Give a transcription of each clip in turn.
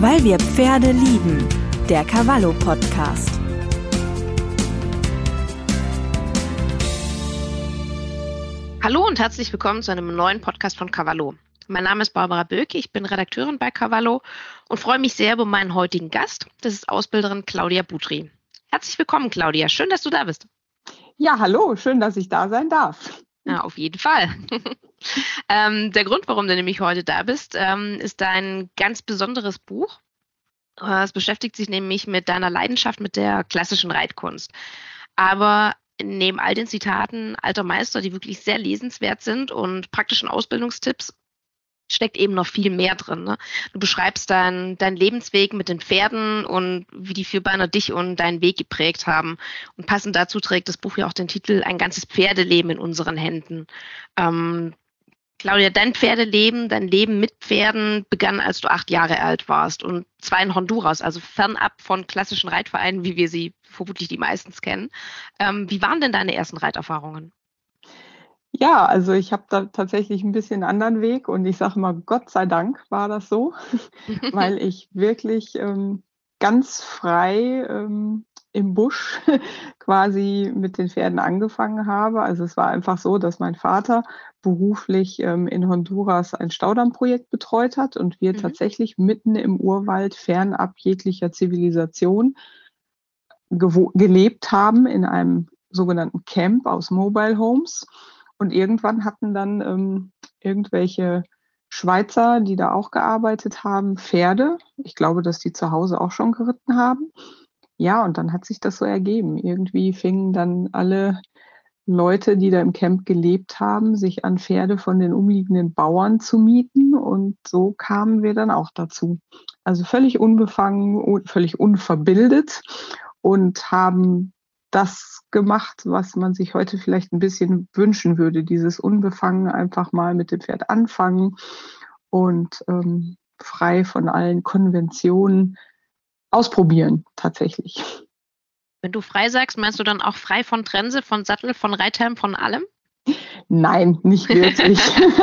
Weil wir Pferde lieben. Der Cavallo Podcast. Hallo und herzlich willkommen zu einem neuen Podcast von Cavallo. Mein Name ist Barbara Böke, ich bin Redakteurin bei Cavallo und freue mich sehr über meinen heutigen Gast. Das ist Ausbilderin Claudia Butri. Herzlich willkommen, Claudia. Schön, dass du da bist. Ja, hallo, schön, dass ich da sein darf. Ja, auf jeden Fall. ähm, der Grund, warum du nämlich heute da bist, ähm, ist dein ganz besonderes Buch. Äh, es beschäftigt sich nämlich mit deiner Leidenschaft mit der klassischen Reitkunst. Aber neben all den Zitaten alter Meister, die wirklich sehr lesenswert sind und praktischen Ausbildungstipps, steckt eben noch viel mehr drin. Ne? Du beschreibst deinen dein Lebensweg mit den Pferden und wie die Vierbeiner dich und deinen Weg geprägt haben. Und passend dazu trägt das Buch ja auch den Titel Ein ganzes Pferdeleben in unseren Händen. Ähm, Claudia, dein Pferdeleben, dein Leben mit Pferden begann, als du acht Jahre alt warst und zwar in Honduras, also fernab von klassischen Reitvereinen, wie wir sie vermutlich die meistens kennen. Ähm, wie waren denn deine ersten Reiterfahrungen? Ja, also ich habe da tatsächlich ein bisschen anderen Weg und ich sage mal, Gott sei Dank war das so, weil ich wirklich ähm, ganz frei ähm, im Busch quasi mit den Pferden angefangen habe. Also es war einfach so, dass mein Vater beruflich ähm, in Honduras ein Staudammprojekt betreut hat und wir mhm. tatsächlich mitten im Urwald fernab jeglicher Zivilisation gelebt haben in einem sogenannten Camp aus Mobile Homes. Und irgendwann hatten dann ähm, irgendwelche Schweizer, die da auch gearbeitet haben, Pferde. Ich glaube, dass die zu Hause auch schon geritten haben. Ja, und dann hat sich das so ergeben. Irgendwie fingen dann alle Leute, die da im Camp gelebt haben, sich an Pferde von den umliegenden Bauern zu mieten. Und so kamen wir dann auch dazu. Also völlig unbefangen, völlig unverbildet und haben das gemacht, was man sich heute vielleicht ein bisschen wünschen würde. Dieses Unbefangen einfach mal mit dem Pferd anfangen und ähm, frei von allen Konventionen ausprobieren tatsächlich. Wenn du frei sagst, meinst du dann auch frei von Trense, von Sattel, von Reithelm, von allem? Nein, nicht wirklich.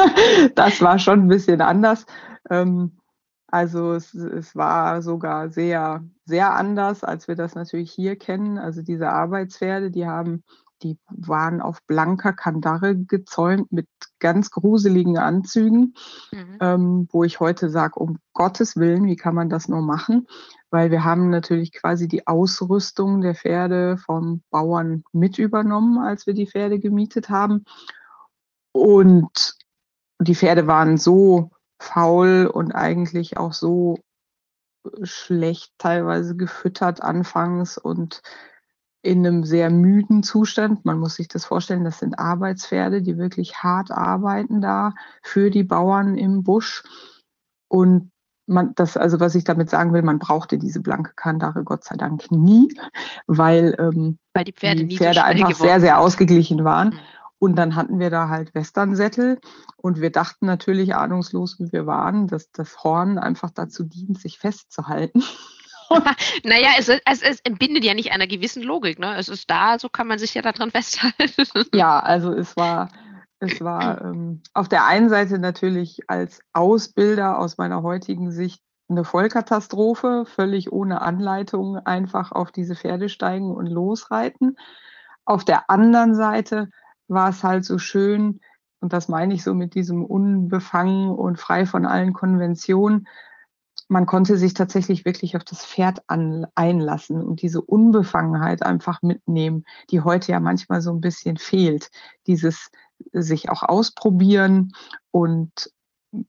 das war schon ein bisschen anders. Ähm, also es, es, war sogar sehr, sehr anders, als wir das natürlich hier kennen. Also diese Arbeitspferde, die haben, die waren auf blanker Kandare gezäumt mit ganz gruseligen Anzügen, mhm. ähm, wo ich heute sage, um Gottes Willen, wie kann man das nur machen? Weil wir haben natürlich quasi die Ausrüstung der Pferde vom Bauern mit übernommen, als wir die Pferde gemietet haben. Und die Pferde waren so faul und eigentlich auch so schlecht teilweise gefüttert anfangs und in einem sehr müden Zustand. Man muss sich das vorstellen, das sind Arbeitspferde, die wirklich hart arbeiten da für die Bauern im Busch. Und man, das, also was ich damit sagen will, man brauchte diese blanke Kandare Gott sei Dank nie, weil, ähm, weil die Pferde, die Pferde so einfach sehr, sehr ausgeglichen waren. Mhm. Und dann hatten wir da halt Westernsättel und wir dachten natürlich ahnungslos, wie wir waren, dass das Horn einfach dazu dient, sich festzuhalten. naja, es, es, es entbindet ja nicht einer gewissen Logik. Ne? Es ist da, so kann man sich ja daran festhalten. ja, also es war, es war ähm, auf der einen Seite natürlich als Ausbilder aus meiner heutigen Sicht eine Vollkatastrophe, völlig ohne Anleitung einfach auf diese Pferde steigen und losreiten. Auf der anderen Seite war es halt so schön, und das meine ich so mit diesem unbefangen und frei von allen Konventionen, man konnte sich tatsächlich wirklich auf das Pferd an, einlassen und diese Unbefangenheit einfach mitnehmen, die heute ja manchmal so ein bisschen fehlt. Dieses sich auch ausprobieren und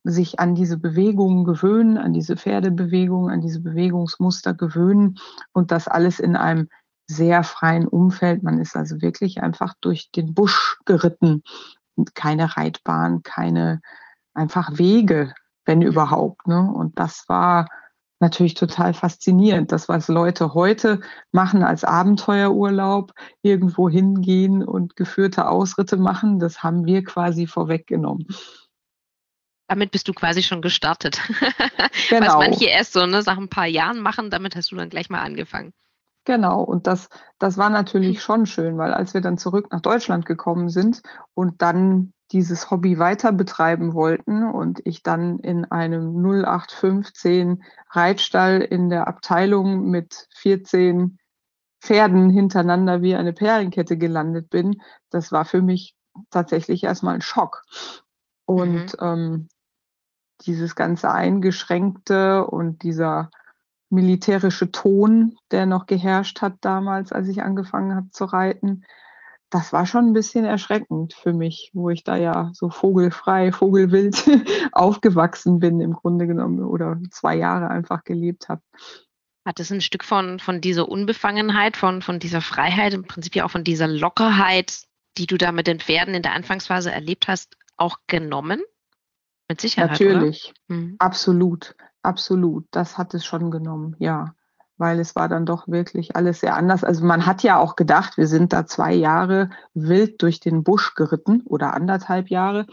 sich an diese Bewegungen gewöhnen, an diese Pferdebewegungen, an diese Bewegungsmuster gewöhnen und das alles in einem sehr freien Umfeld. Man ist also wirklich einfach durch den Busch geritten. Keine Reitbahn, keine einfach Wege, wenn überhaupt. Ne? Und das war natürlich total faszinierend. Das, was Leute heute machen als Abenteuerurlaub, irgendwo hingehen und geführte Ausritte machen, das haben wir quasi vorweggenommen. Damit bist du quasi schon gestartet. Genau. Was manche erst so ne, nach ein paar Jahren machen, damit hast du dann gleich mal angefangen. Genau, und das, das war natürlich schon schön, weil als wir dann zurück nach Deutschland gekommen sind und dann dieses Hobby weiter betreiben wollten und ich dann in einem 0815 Reitstall in der Abteilung mit 14 Pferden hintereinander wie eine Perlenkette gelandet bin, das war für mich tatsächlich erstmal ein Schock. Und mhm. ähm, dieses ganze Eingeschränkte und dieser militärische Ton, der noch geherrscht hat damals, als ich angefangen habe zu reiten, das war schon ein bisschen erschreckend für mich, wo ich da ja so vogelfrei, vogelwild aufgewachsen bin im Grunde genommen oder zwei Jahre einfach gelebt habe. Hat es ein Stück von, von dieser Unbefangenheit, von, von dieser Freiheit, im Prinzip ja auch von dieser Lockerheit, die du da mit den Pferden in der Anfangsphase erlebt hast, auch genommen? Mit Sicherheit. Natürlich, mhm. absolut, absolut. Das hat es schon genommen, ja weil es war dann doch wirklich alles sehr anders. Also man hat ja auch gedacht, wir sind da zwei Jahre wild durch den Busch geritten oder anderthalb Jahre.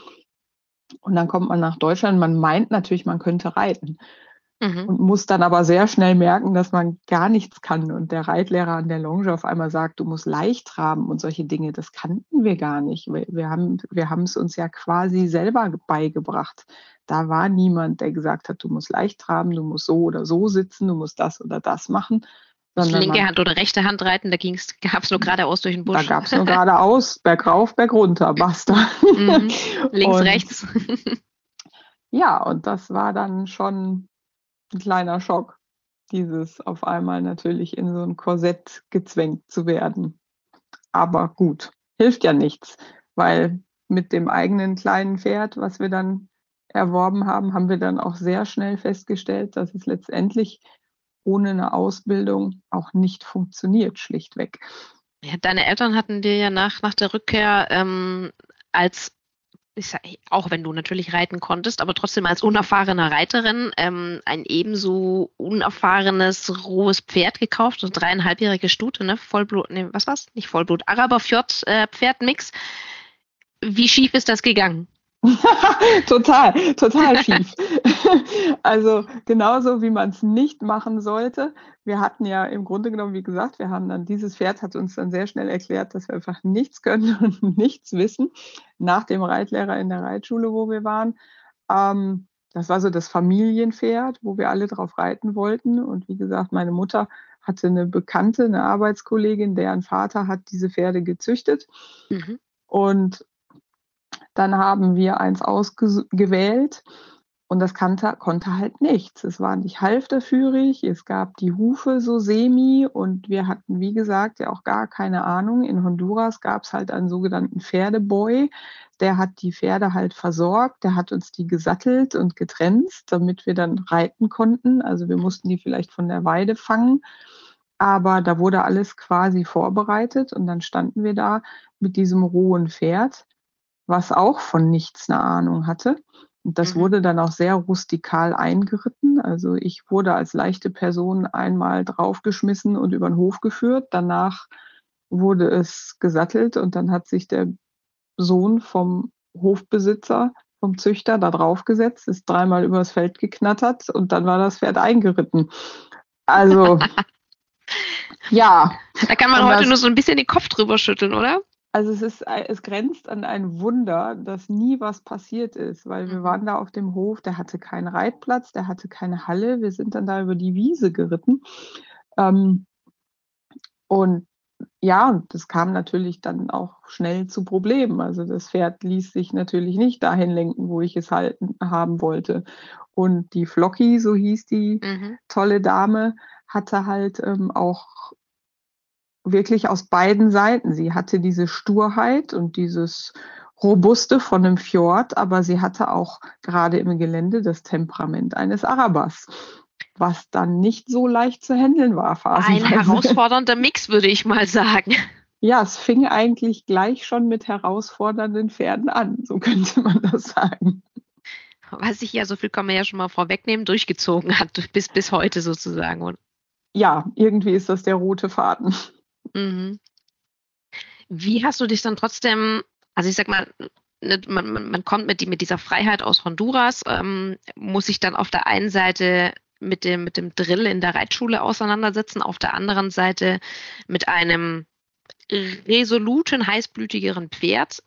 Und dann kommt man nach Deutschland. Man meint natürlich, man könnte reiten. Mhm. Und muss dann aber sehr schnell merken, dass man gar nichts kann. Und der Reitlehrer an der Longe auf einmal sagt, du musst leicht traben und solche Dinge. Das kannten wir gar nicht. Wir, wir haben wir haben es uns ja quasi selber beigebracht. Da war niemand, der gesagt hat, du musst leicht traben, du musst so oder so sitzen, du musst das oder das machen. linke man, Hand oder rechte Hand reiten, da gab es nur geradeaus durch den Busch. Da gab es nur geradeaus, bergauf, bergunter, basta. Mhm. Links, und, rechts. ja, und das war dann schon ein kleiner Schock, dieses auf einmal natürlich in so ein Korsett gezwängt zu werden. Aber gut, hilft ja nichts, weil mit dem eigenen kleinen Pferd, was wir dann erworben haben, haben wir dann auch sehr schnell festgestellt, dass es letztendlich ohne eine Ausbildung auch nicht funktioniert, schlichtweg. Ja, deine Eltern hatten dir ja nach, nach der Rückkehr ähm, als sag, auch wenn du natürlich reiten konntest, aber trotzdem als unerfahrene Reiterin ähm, ein ebenso unerfahrenes rohes Pferd gekauft, so dreieinhalbjährige Stute, ne? Vollblut, ne, was war's? Nicht Vollblut, Araber-Fjord-Pferdmix. Äh, Wie schief ist das gegangen? total, total schief. also genauso wie man es nicht machen sollte. Wir hatten ja im Grunde genommen, wie gesagt, wir haben dann dieses Pferd hat uns dann sehr schnell erklärt, dass wir einfach nichts können und nichts wissen. Nach dem Reitlehrer in der Reitschule, wo wir waren. Ähm, das war so das Familienpferd, wo wir alle drauf reiten wollten. Und wie gesagt, meine Mutter hatte eine Bekannte, eine Arbeitskollegin, deren Vater hat diese Pferde gezüchtet. Mhm. Und dann haben wir eins ausgewählt und das kannte, konnte halt nichts. Es war nicht halfterführig, es gab die Hufe so semi und wir hatten, wie gesagt, ja auch gar keine Ahnung. In Honduras gab es halt einen sogenannten Pferdeboy, der hat die Pferde halt versorgt, der hat uns die gesattelt und getrennt, damit wir dann reiten konnten. Also wir mussten die vielleicht von der Weide fangen. Aber da wurde alles quasi vorbereitet und dann standen wir da mit diesem rohen Pferd was auch von nichts eine Ahnung hatte. Und das mhm. wurde dann auch sehr rustikal eingeritten. Also ich wurde als leichte Person einmal draufgeschmissen und über den Hof geführt. Danach wurde es gesattelt und dann hat sich der Sohn vom Hofbesitzer, vom Züchter da draufgesetzt, ist dreimal übers Feld geknattert und dann war das Pferd eingeritten. Also ja. Da kann man heute das, nur so ein bisschen den Kopf drüber schütteln, oder? Also es ist, es grenzt an ein Wunder, dass nie was passiert ist, weil wir mhm. waren da auf dem Hof, der hatte keinen Reitplatz, der hatte keine Halle, wir sind dann da über die Wiese geritten. Ähm, und ja, das kam natürlich dann auch schnell zu Problemen. Also das Pferd ließ sich natürlich nicht dahin lenken, wo ich es halten haben wollte. Und die Flocky, so hieß die mhm. tolle Dame, hatte halt ähm, auch wirklich aus beiden Seiten. Sie hatte diese Sturheit und dieses Robuste von einem Fjord, aber sie hatte auch gerade im Gelände das Temperament eines Arabers, was dann nicht so leicht zu handeln war. Ein herausfordernder Mix, würde ich mal sagen. Ja, es fing eigentlich gleich schon mit herausfordernden Pferden an, so könnte man das sagen. Was sich ja, so viel kann man ja schon mal vorwegnehmen, durchgezogen hat, bis, bis heute sozusagen. Ja, irgendwie ist das der rote Faden. Mhm. Wie hast du dich dann trotzdem, also ich sag mal, ne, man, man, man kommt mit, die, mit dieser Freiheit aus Honduras, ähm, muss sich dann auf der einen Seite mit dem, mit dem Drill in der Reitschule auseinandersetzen, auf der anderen Seite mit einem resoluten, heißblütigeren Pferd.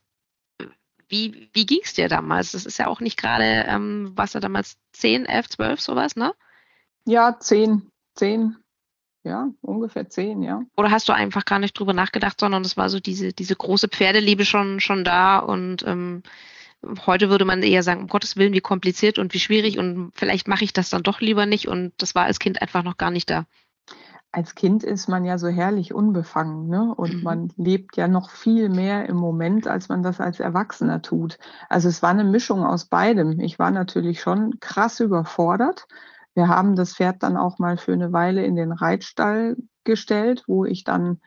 Wie, wie ging es dir damals? Das ist ja auch nicht gerade, ähm, was ja damals 10, 11, 12, sowas, ne? Ja, 10, 10, ja, ungefähr 10, ja. Oder hast du einfach gar nicht drüber nachgedacht, sondern es war so diese, diese große Pferdeliebe schon, schon da und ähm, heute würde man eher sagen, um Gottes Willen, wie kompliziert und wie schwierig und vielleicht mache ich das dann doch lieber nicht und das war als Kind einfach noch gar nicht da. Als Kind ist man ja so herrlich unbefangen ne? und mhm. man lebt ja noch viel mehr im Moment, als man das als Erwachsener tut. Also es war eine Mischung aus beidem. Ich war natürlich schon krass überfordert. Wir haben das Pferd dann auch mal für eine Weile in den Reitstall gestellt, wo ich dann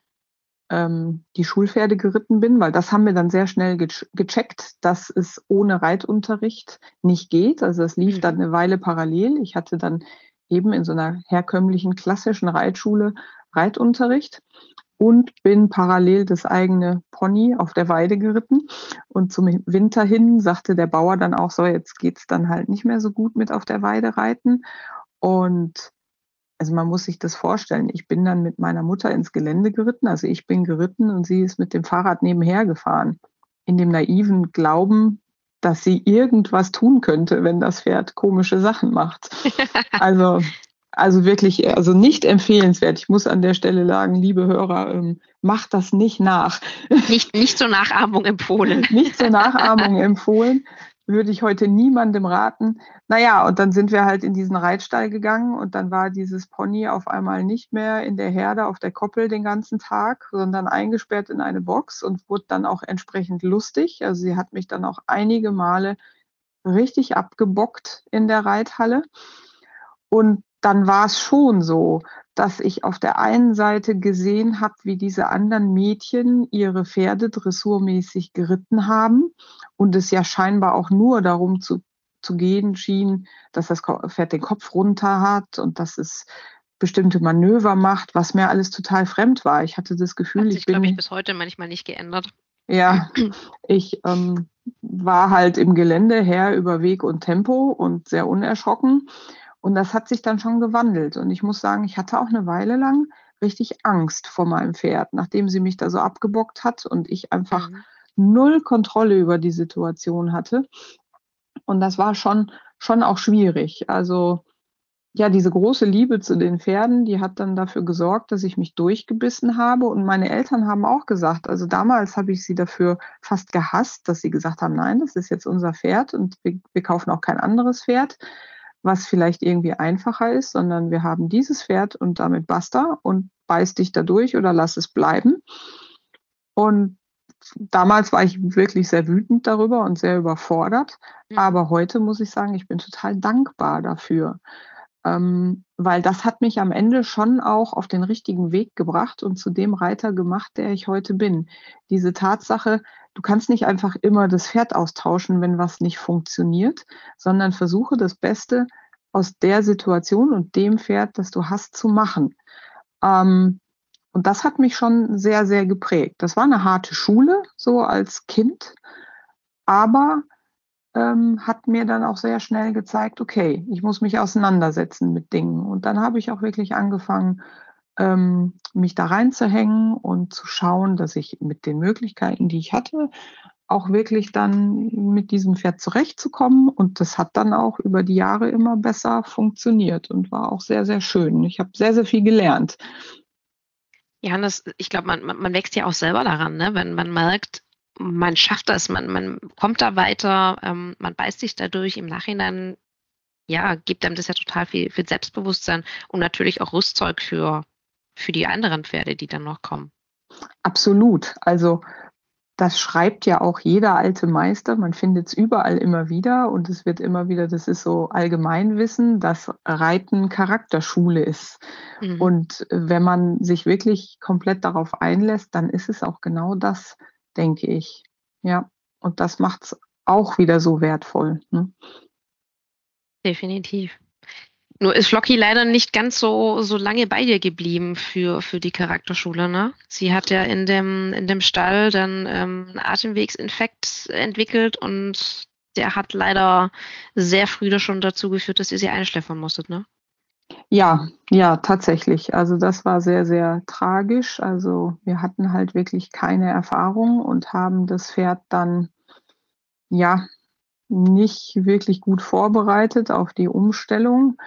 ähm, die Schulpferde geritten bin, weil das haben wir dann sehr schnell ge gecheckt, dass es ohne Reitunterricht nicht geht. Also es lief mhm. dann eine Weile parallel. Ich hatte dann eben in so einer herkömmlichen klassischen Reitschule Reitunterricht und bin parallel das eigene Pony auf der Weide geritten. Und zum Winter hin sagte der Bauer dann auch so, jetzt geht's dann halt nicht mehr so gut mit auf der Weide reiten. Und also man muss sich das vorstellen. Ich bin dann mit meiner Mutter ins Gelände geritten. Also ich bin geritten und sie ist mit dem Fahrrad nebenher gefahren. In dem naiven Glauben, dass sie irgendwas tun könnte, wenn das Pferd komische Sachen macht. Also, also wirklich, also nicht empfehlenswert. Ich muss an der Stelle sagen, liebe Hörer, ähm, macht das nicht nach. Nicht, nicht zur Nachahmung empfohlen. nicht zur Nachahmung empfohlen würde ich heute niemandem raten. Naja, und dann sind wir halt in diesen Reitstall gegangen und dann war dieses Pony auf einmal nicht mehr in der Herde auf der Koppel den ganzen Tag, sondern eingesperrt in eine Box und wurde dann auch entsprechend lustig. Also sie hat mich dann auch einige Male richtig abgebockt in der Reithalle. Und dann war es schon so, dass ich auf der einen Seite gesehen habe, wie diese anderen Mädchen ihre Pferde dressurmäßig geritten haben und es ja scheinbar auch nur darum zu, zu gehen schien, dass das Pferd den Kopf runter hat und dass es bestimmte Manöver macht, was mir alles total fremd war. Ich hatte das Gefühl, hat sich, ich bin glaube ich bis heute manchmal nicht geändert. Ja, ich ähm, war halt im Gelände her über Weg und Tempo und sehr unerschrocken und das hat sich dann schon gewandelt. Und ich muss sagen, ich hatte auch eine Weile lang richtig Angst vor meinem Pferd, nachdem sie mich da so abgebockt hat und ich einfach mhm. null Kontrolle über die Situation hatte. Und das war schon, schon auch schwierig. Also, ja, diese große Liebe zu den Pferden, die hat dann dafür gesorgt, dass ich mich durchgebissen habe. Und meine Eltern haben auch gesagt, also damals habe ich sie dafür fast gehasst, dass sie gesagt haben, nein, das ist jetzt unser Pferd und wir, wir kaufen auch kein anderes Pferd was vielleicht irgendwie einfacher ist, sondern wir haben dieses Pferd und damit basta und beiß dich da durch oder lass es bleiben. Und damals war ich wirklich sehr wütend darüber und sehr überfordert. Mhm. Aber heute muss ich sagen, ich bin total dankbar dafür. Ähm, weil das hat mich am Ende schon auch auf den richtigen Weg gebracht und zu dem Reiter gemacht, der ich heute bin. Diese Tatsache, du kannst nicht einfach immer das Pferd austauschen, wenn was nicht funktioniert, sondern versuche das Beste aus der Situation und dem Pferd, das du hast, zu machen. Ähm, und das hat mich schon sehr, sehr geprägt. Das war eine harte Schule, so als Kind, aber ähm, hat mir dann auch sehr schnell gezeigt, okay, ich muss mich auseinandersetzen mit Dingen. Und dann habe ich auch wirklich angefangen, ähm, mich da reinzuhängen und zu schauen, dass ich mit den Möglichkeiten, die ich hatte, auch wirklich dann mit diesem Pferd zurechtzukommen. Und das hat dann auch über die Jahre immer besser funktioniert und war auch sehr, sehr schön. Ich habe sehr, sehr viel gelernt. Ja, ich glaube, man, man wächst ja auch selber daran, ne? wenn man merkt, man schafft das, man, man kommt da weiter, ähm, man beißt sich dadurch im Nachhinein, ja, gibt einem das ja total viel, viel Selbstbewusstsein und natürlich auch Rüstzeug für, für die anderen Pferde, die dann noch kommen. Absolut. Also das schreibt ja auch jeder alte Meister. Man findet es überall immer wieder und es wird immer wieder, das ist so Allgemeinwissen, dass Reiten Charakterschule ist. Mhm. Und wenn man sich wirklich komplett darauf einlässt, dann ist es auch genau das, denke ich. Ja, und das macht es auch wieder so wertvoll. Ne? Definitiv. Nur ist Flocky leider nicht ganz so, so lange bei dir geblieben für, für die Charakterschule. Ne? Sie hat ja in dem, in dem Stall dann ähm, einen Atemwegsinfekt entwickelt und der hat leider sehr früh schon dazu geführt, dass ihr sie einschläfern musstet. Ne? Ja, ja, tatsächlich. Also das war sehr, sehr tragisch. Also wir hatten halt wirklich keine Erfahrung und haben das Pferd dann ja nicht wirklich gut vorbereitet auf die Umstellung,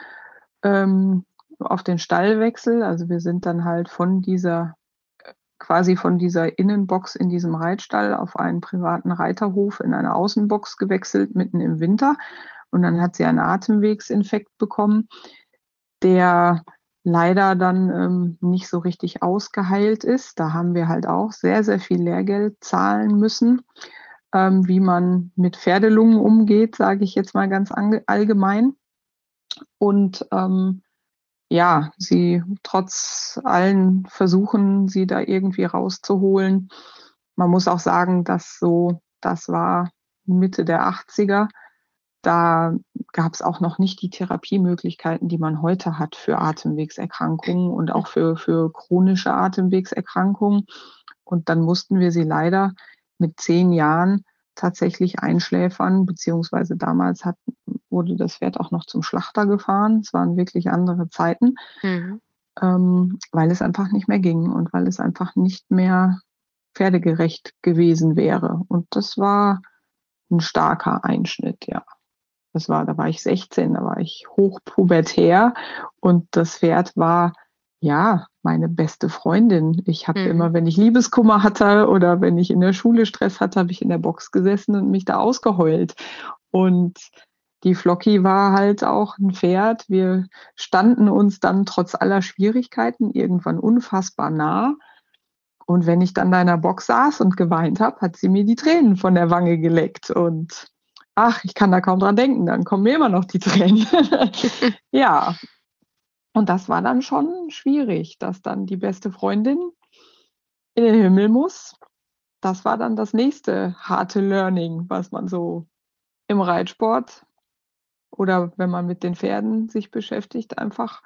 ähm, auf den Stallwechsel. Also wir sind dann halt von dieser quasi von dieser Innenbox in diesem Reitstall auf einen privaten Reiterhof in eine Außenbox gewechselt, mitten im Winter. Und dann hat sie einen Atemwegsinfekt bekommen, der leider dann ähm, nicht so richtig ausgeheilt ist. Da haben wir halt auch sehr, sehr viel Lehrgeld zahlen müssen, ähm, wie man mit Pferdelungen umgeht, sage ich jetzt mal ganz allgemein. Und ähm, ja, sie trotz allen Versuchen, sie da irgendwie rauszuholen. Man muss auch sagen, dass so, das war Mitte der 80er. Da gab es auch noch nicht die Therapiemöglichkeiten, die man heute hat für Atemwegserkrankungen und auch für, für chronische Atemwegserkrankungen. Und dann mussten wir sie leider mit zehn Jahren tatsächlich einschläfern, beziehungsweise damals hat, wurde das Pferd auch noch zum Schlachter gefahren. Es waren wirklich andere Zeiten, mhm. ähm, weil es einfach nicht mehr ging und weil es einfach nicht mehr pferdegerecht gewesen wäre. Und das war ein starker Einschnitt, ja. Das war, da war ich 16, da war ich hochpubertär und das Pferd war ja, meine beste Freundin. Ich habe mhm. immer, wenn ich Liebeskummer hatte oder wenn ich in der Schule Stress hatte, habe ich in der Box gesessen und mich da ausgeheult. Und die Flocky war halt auch ein Pferd. Wir standen uns dann trotz aller Schwierigkeiten irgendwann unfassbar nah. Und wenn ich dann da in der Box saß und geweint habe, hat sie mir die Tränen von der Wange geleckt. Und ach, ich kann da kaum dran denken, dann kommen mir immer noch die Tränen. ja, und das war dann schon schwierig, dass dann die beste Freundin in den Himmel muss. Das war dann das nächste harte Learning, was man so im Reitsport oder wenn man mit den Pferden sich beschäftigt, einfach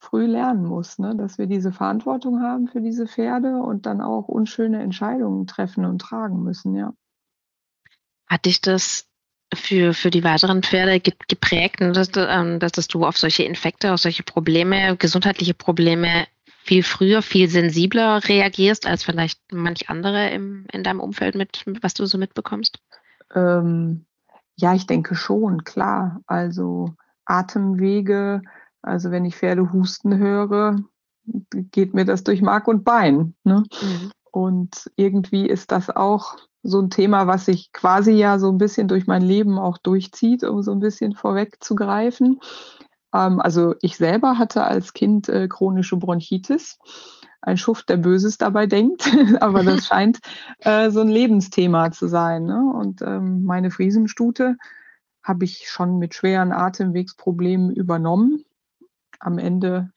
früh lernen muss, ne? dass wir diese Verantwortung haben für diese Pferde und dann auch unschöne Entscheidungen treffen und tragen müssen, ja. Hat dich das für, für die weiteren Pferde geprägt, ne, dass, ähm, dass, dass du auf solche Infekte, auf solche Probleme, gesundheitliche Probleme viel früher, viel sensibler reagierst als vielleicht manch andere im, in deinem Umfeld mit, was du so mitbekommst? Ähm, ja, ich denke schon, klar. Also Atemwege, also wenn ich Pferde husten höre, geht mir das durch Mark und Bein. Ne? Mhm. Und irgendwie ist das auch so ein Thema, was sich quasi ja so ein bisschen durch mein Leben auch durchzieht, um so ein bisschen vorwegzugreifen. Ähm, also ich selber hatte als Kind äh, chronische Bronchitis. Ein Schuft, der Böses dabei denkt, aber das scheint äh, so ein Lebensthema zu sein. Ne? Und ähm, meine Friesenstute habe ich schon mit schweren Atemwegsproblemen übernommen. Am Ende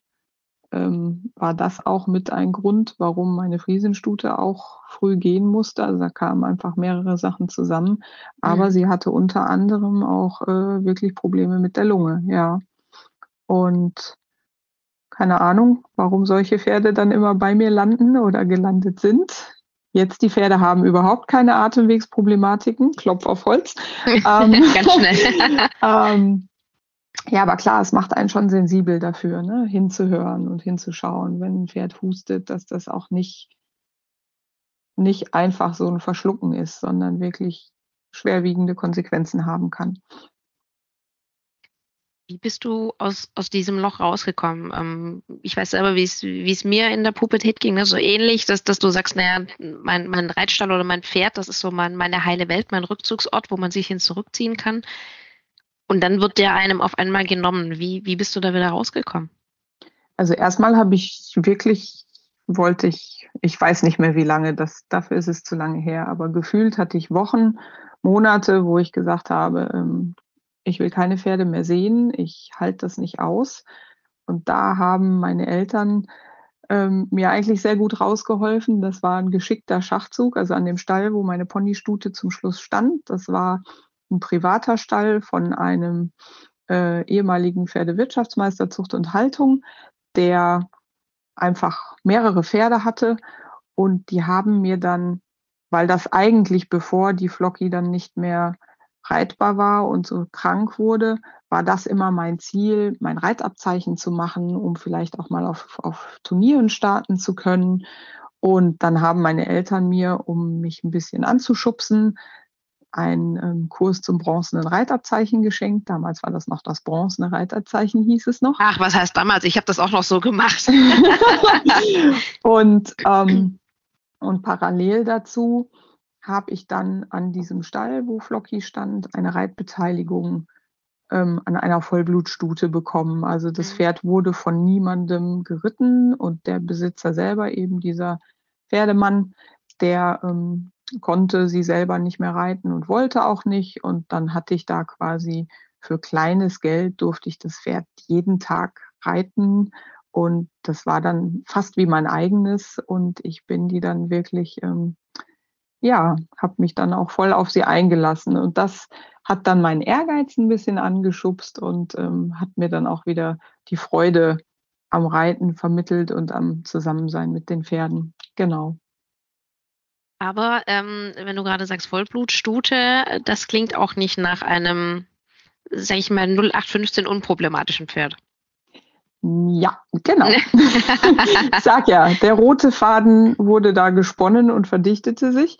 ähm, war das auch mit ein Grund, warum meine Friesenstute auch früh gehen musste. Also da kamen einfach mehrere Sachen zusammen. Aber mhm. sie hatte unter anderem auch äh, wirklich Probleme mit der Lunge, ja. Und keine Ahnung, warum solche Pferde dann immer bei mir landen oder gelandet sind. Jetzt die Pferde haben überhaupt keine Atemwegsproblematiken, Klopf auf Holz. ähm, Ganz schnell. ähm, ja, aber klar, es macht einen schon sensibel dafür, ne? hinzuhören und hinzuschauen, wenn ein Pferd hustet, dass das auch nicht, nicht einfach so ein Verschlucken ist, sondern wirklich schwerwiegende Konsequenzen haben kann. Wie bist du aus, aus diesem Loch rausgekommen? Ähm, ich weiß selber, wie es mir in der Pubertät ging, ne? so ähnlich, dass, dass du sagst, naja, mein, mein Reitstall oder mein Pferd, das ist so mein, meine heile Welt, mein Rückzugsort, wo man sich hin zurückziehen kann. Und dann wird der einem auf einmal genommen. Wie, wie bist du da wieder rausgekommen? Also erstmal habe ich wirklich, wollte ich, ich weiß nicht mehr wie lange, das, dafür ist es zu lange her, aber gefühlt hatte ich Wochen, Monate, wo ich gesagt habe, ähm, ich will keine Pferde mehr sehen, ich halte das nicht aus. Und da haben meine Eltern ähm, mir eigentlich sehr gut rausgeholfen. Das war ein geschickter Schachzug, also an dem Stall, wo meine Ponystute zum Schluss stand. Das war ein privater Stall von einem äh, ehemaligen Pferdewirtschaftsmeister Zucht und Haltung, der einfach mehrere Pferde hatte und die haben mir dann, weil das eigentlich bevor die Flocky dann nicht mehr reitbar war und so krank wurde, war das immer mein Ziel, mein Reitabzeichen zu machen, um vielleicht auch mal auf, auf Turnieren starten zu können. Und dann haben meine Eltern mir, um mich ein bisschen anzuschubsen, einen ähm, Kurs zum bronzenen Reitabzeichen geschenkt. Damals war das noch das bronzene Reitabzeichen, hieß es noch. Ach, was heißt damals? Ich habe das auch noch so gemacht. und, ähm, und parallel dazu habe ich dann an diesem Stall, wo Flocky stand, eine Reitbeteiligung ähm, an einer Vollblutstute bekommen. Also das mhm. Pferd wurde von niemandem geritten und der Besitzer selber, eben dieser Pferdemann, der ähm, konnte sie selber nicht mehr reiten und wollte auch nicht. Und dann hatte ich da quasi für kleines Geld durfte ich das Pferd jeden Tag reiten. Und das war dann fast wie mein eigenes. Und ich bin die dann wirklich, ähm, ja, habe mich dann auch voll auf sie eingelassen. Und das hat dann meinen Ehrgeiz ein bisschen angeschubst und ähm, hat mir dann auch wieder die Freude am Reiten vermittelt und am Zusammensein mit den Pferden. Genau. Aber ähm, wenn du gerade sagst Vollblutstute, das klingt auch nicht nach einem, sag ich mal, 0815 unproblematischen Pferd. Ja, genau. ich sag ja, der rote Faden wurde da gesponnen und verdichtete sich.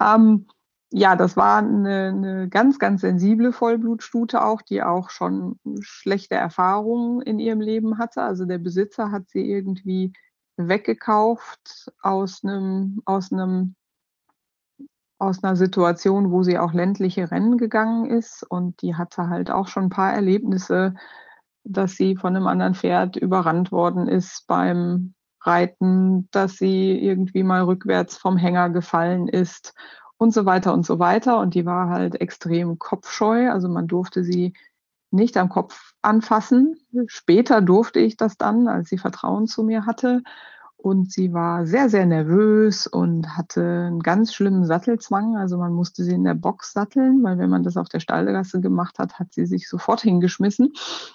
Ähm, ja, das war eine, eine, ganz, ganz sensible Vollblutstute auch, die auch schon schlechte Erfahrungen in ihrem Leben hatte. Also der Besitzer hat sie irgendwie weggekauft aus einem, aus einem aus einer Situation, wo sie auch ländliche Rennen gegangen ist und die hatte halt auch schon ein paar Erlebnisse, dass sie von einem anderen Pferd überrannt worden ist beim Reiten, dass sie irgendwie mal rückwärts vom Hänger gefallen ist und so weiter und so weiter. Und die war halt extrem kopfscheu, also man durfte sie nicht am Kopf anfassen. Später durfte ich das dann, als sie Vertrauen zu mir hatte. Und sie war sehr, sehr nervös und hatte einen ganz schlimmen Sattelzwang. Also man musste sie in der Box satteln, weil wenn man das auf der Stallgasse gemacht hat, hat sie sich sofort hingeschmissen.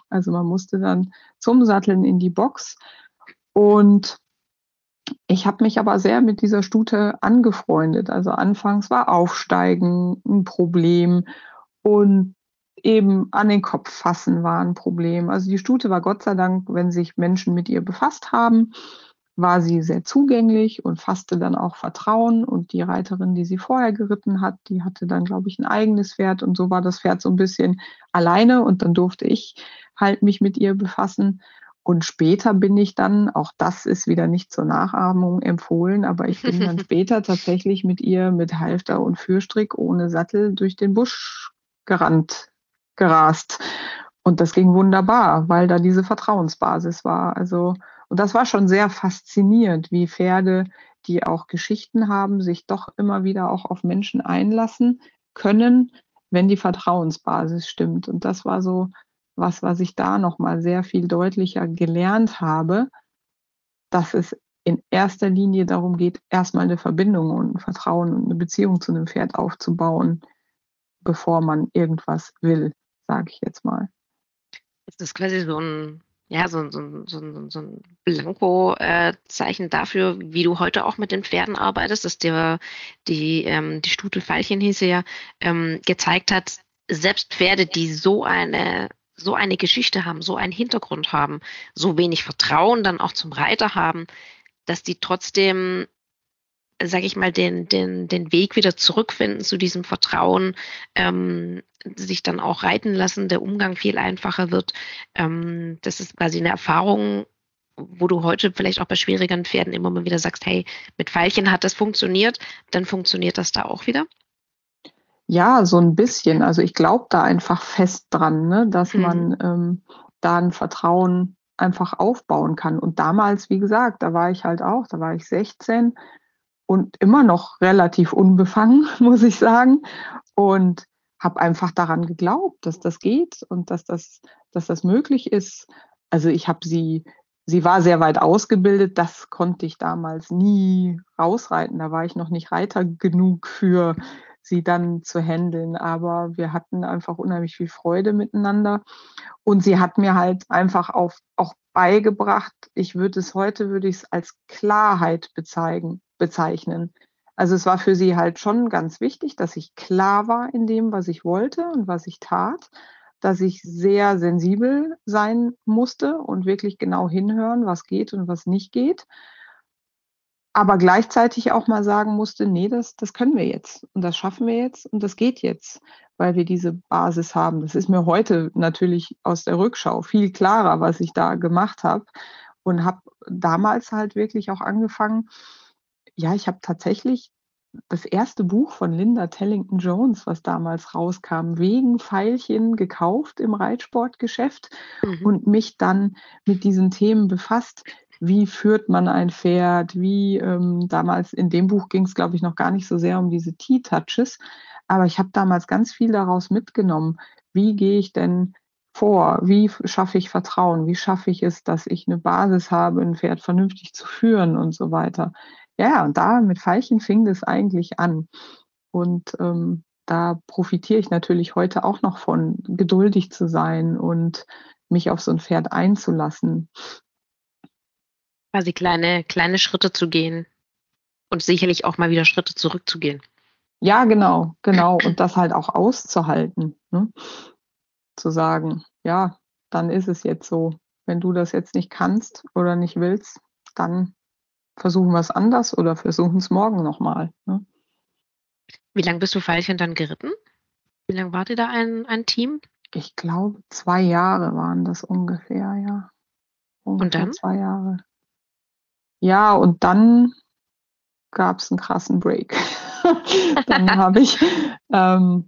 Also man musste dann zum Satteln in die Box. Und ich habe mich aber sehr mit dieser Stute angefreundet. Also anfangs war Aufsteigen ein Problem und eben an den Kopf fassen war ein Problem. Also die Stute war Gott sei Dank, wenn sich Menschen mit ihr befasst haben, war sie sehr zugänglich und fasste dann auch Vertrauen. Und die Reiterin, die sie vorher geritten hat, die hatte dann, glaube ich, ein eigenes Pferd. Und so war das Pferd so ein bisschen alleine. Und dann durfte ich halt mich mit ihr befassen. Und später bin ich dann, auch das ist wieder nicht zur Nachahmung empfohlen, aber ich bin dann später tatsächlich mit ihr mit Halfter und Fürstrick ohne Sattel durch den Busch gerannt, gerast. Und das ging wunderbar, weil da diese Vertrauensbasis war. Also und das war schon sehr faszinierend, wie Pferde, die auch Geschichten haben, sich doch immer wieder auch auf Menschen einlassen können, wenn die Vertrauensbasis stimmt. Und das war so was, was ich da nochmal sehr viel deutlicher gelernt habe, dass es in erster Linie darum geht, erstmal eine Verbindung und ein Vertrauen und eine Beziehung zu einem Pferd aufzubauen, bevor man irgendwas will, sage ich jetzt mal. Ist das quasi so ein ja, so, so, so, so ein Blanko-Zeichen dafür, wie du heute auch mit den Pferden arbeitest, dass dir die, ähm, die Stute Veilchen hieß ja, ähm, gezeigt hat, selbst Pferde, die so eine so eine Geschichte haben, so einen Hintergrund haben, so wenig Vertrauen dann auch zum Reiter haben, dass die trotzdem sage ich mal, den, den, den Weg wieder zurückfinden zu diesem Vertrauen, ähm, sich dann auch reiten lassen, der Umgang viel einfacher wird. Ähm, das ist quasi eine Erfahrung, wo du heute vielleicht auch bei schwierigeren Pferden immer mal wieder sagst, hey, mit Pfeilchen hat das funktioniert, dann funktioniert das da auch wieder? Ja, so ein bisschen. Also ich glaube da einfach fest dran, ne, dass hm. man ähm, da ein Vertrauen einfach aufbauen kann. Und damals, wie gesagt, da war ich halt auch, da war ich 16 und immer noch relativ unbefangen, muss ich sagen. Und habe einfach daran geglaubt, dass das geht und dass das, dass das möglich ist. Also ich habe sie, sie war sehr weit ausgebildet, das konnte ich damals nie rausreiten. Da war ich noch nicht Reiter genug für sie dann zu handeln. Aber wir hatten einfach unheimlich viel Freude miteinander. Und sie hat mir halt einfach auf, auch beigebracht, ich würde es heute, würde ich es als Klarheit bezeigen, bezeichnen. Also es war für sie halt schon ganz wichtig, dass ich klar war in dem, was ich wollte und was ich tat, dass ich sehr sensibel sein musste und wirklich genau hinhören, was geht und was nicht geht. Aber gleichzeitig auch mal sagen musste, nee, das, das können wir jetzt und das schaffen wir jetzt und das geht jetzt, weil wir diese Basis haben. Das ist mir heute natürlich aus der Rückschau viel klarer, was ich da gemacht habe und habe damals halt wirklich auch angefangen, ja, ich habe tatsächlich das erste Buch von Linda Tellington Jones, was damals rauskam, wegen Pfeilchen gekauft im Reitsportgeschäft mhm. und mich dann mit diesen Themen befasst. Wie führt man ein Pferd? Wie ähm, damals in dem Buch ging es, glaube ich, noch gar nicht so sehr um diese T-Touches, aber ich habe damals ganz viel daraus mitgenommen. Wie gehe ich denn vor? Wie schaffe ich Vertrauen? Wie schaffe ich es, dass ich eine Basis habe, ein Pferd vernünftig zu führen und so weiter? Ja, und da mit Veilchen fing das eigentlich an. Und ähm, da profitiere ich natürlich heute auch noch von, geduldig zu sein und mich auf so ein Pferd einzulassen. Quasi kleine, kleine Schritte zu gehen und sicherlich auch mal wieder Schritte zurückzugehen. Ja, genau, genau. Und das halt auch auszuhalten. Ne? Zu sagen, ja, dann ist es jetzt so. Wenn du das jetzt nicht kannst oder nicht willst, dann versuchen wir es anders oder versuchen es morgen nochmal. Ne? Wie lange bist du Veilchen dann geritten? Wie lange wart ihr da ein, ein Team? Ich glaube, zwei Jahre waren das ungefähr, ja. Ungefähr und dann? Zwei Jahre. Ja, und dann gab es einen krassen Break. dann habe ich, ähm,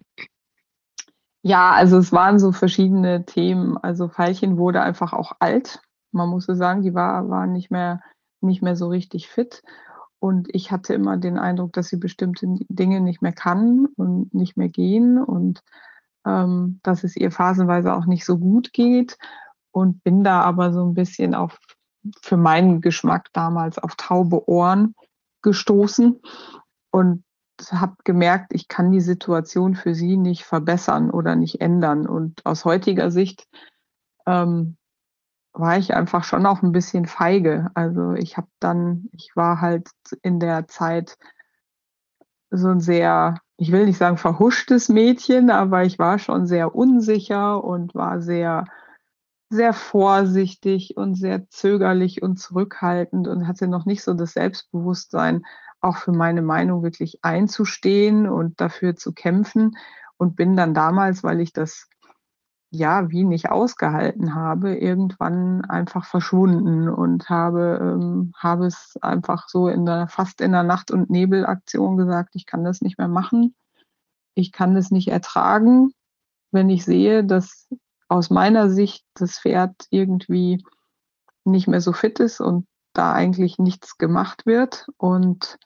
ja, also es waren so verschiedene Themen. Also Veilchen wurde einfach auch alt. Man muss so sagen, die war, war nicht mehr nicht mehr so richtig fit. Und ich hatte immer den Eindruck, dass sie bestimmte Dinge nicht mehr kann und nicht mehr gehen und ähm, dass es ihr phasenweise auch nicht so gut geht. Und bin da aber so ein bisschen auf, für meinen Geschmack damals auf taube Ohren gestoßen und habe gemerkt, ich kann die Situation für sie nicht verbessern oder nicht ändern. Und aus heutiger Sicht ähm, war ich einfach schon auch ein bisschen feige. Also ich habe dann, ich war halt in der Zeit so ein sehr, ich will nicht sagen verhuschtes Mädchen, aber ich war schon sehr unsicher und war sehr, sehr vorsichtig und sehr zögerlich und zurückhaltend und hatte noch nicht so das Selbstbewusstsein, auch für meine Meinung wirklich einzustehen und dafür zu kämpfen und bin dann damals, weil ich das ja, wie nicht ausgehalten habe, irgendwann einfach verschwunden und habe, ähm, habe es einfach so in der, fast in der Nacht- und Nebelaktion gesagt, ich kann das nicht mehr machen. Ich kann das nicht ertragen, wenn ich sehe, dass aus meiner Sicht das Pferd irgendwie nicht mehr so fit ist und da eigentlich nichts gemacht wird. Und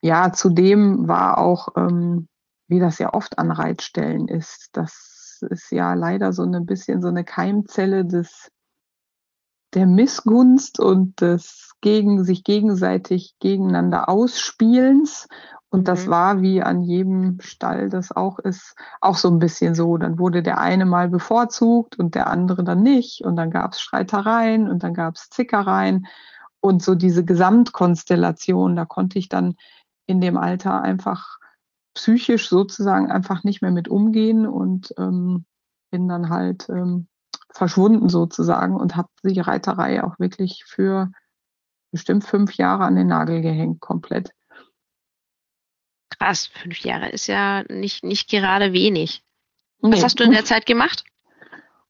ja, zudem war auch, ähm, wie das ja oft an Reitstellen ist, dass ist ja leider so ein bisschen so eine Keimzelle des der Missgunst und des gegen sich gegenseitig gegeneinander ausspielens. Und das mhm. war wie an jedem Stall das auch ist, auch so ein bisschen so. Dann wurde der eine mal bevorzugt und der andere dann nicht. Und dann gab es Streitereien und dann gab es Zickereien. Und so diese Gesamtkonstellation, da konnte ich dann in dem Alter einfach psychisch sozusagen einfach nicht mehr mit umgehen und ähm, bin dann halt ähm, verschwunden sozusagen und habe die Reiterei auch wirklich für bestimmt fünf Jahre an den Nagel gehängt, komplett. Krass, fünf Jahre ist ja nicht, nicht gerade wenig. Was nee. hast du in der Zeit gemacht?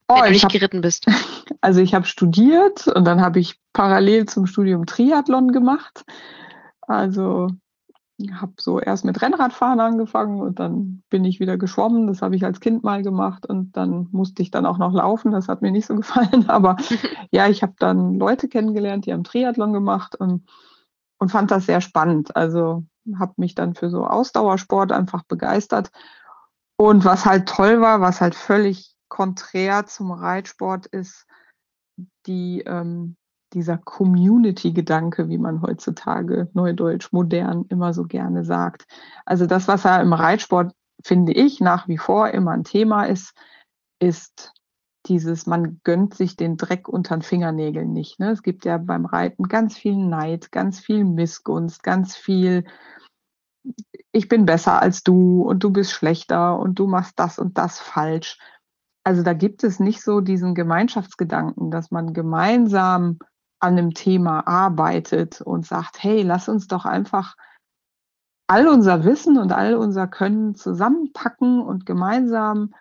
Oh, wenn du nicht hab, geritten bist. Also ich habe studiert und dann habe ich parallel zum Studium Triathlon gemacht. Also habe so erst mit Rennradfahren angefangen und dann bin ich wieder geschwommen. Das habe ich als Kind mal gemacht und dann musste ich dann auch noch laufen. Das hat mir nicht so gefallen. Aber ja, ich habe dann Leute kennengelernt, die haben Triathlon gemacht und, und fand das sehr spannend. Also habe mich dann für so Ausdauersport einfach begeistert. Und was halt toll war, was halt völlig konträr zum Reitsport ist, die ähm, dieser Community-Gedanke, wie man heutzutage neudeutsch modern immer so gerne sagt. Also das, was ja im Reitsport, finde ich, nach wie vor immer ein Thema ist, ist dieses, man gönnt sich den Dreck unter den Fingernägeln nicht. Ne? Es gibt ja beim Reiten ganz viel Neid, ganz viel Missgunst, ganz viel ich bin besser als du und du bist schlechter und du machst das und das falsch. Also da gibt es nicht so diesen Gemeinschaftsgedanken, dass man gemeinsam an einem Thema arbeitet und sagt, hey, lass uns doch einfach all unser Wissen und all unser Können zusammenpacken und gemeinsam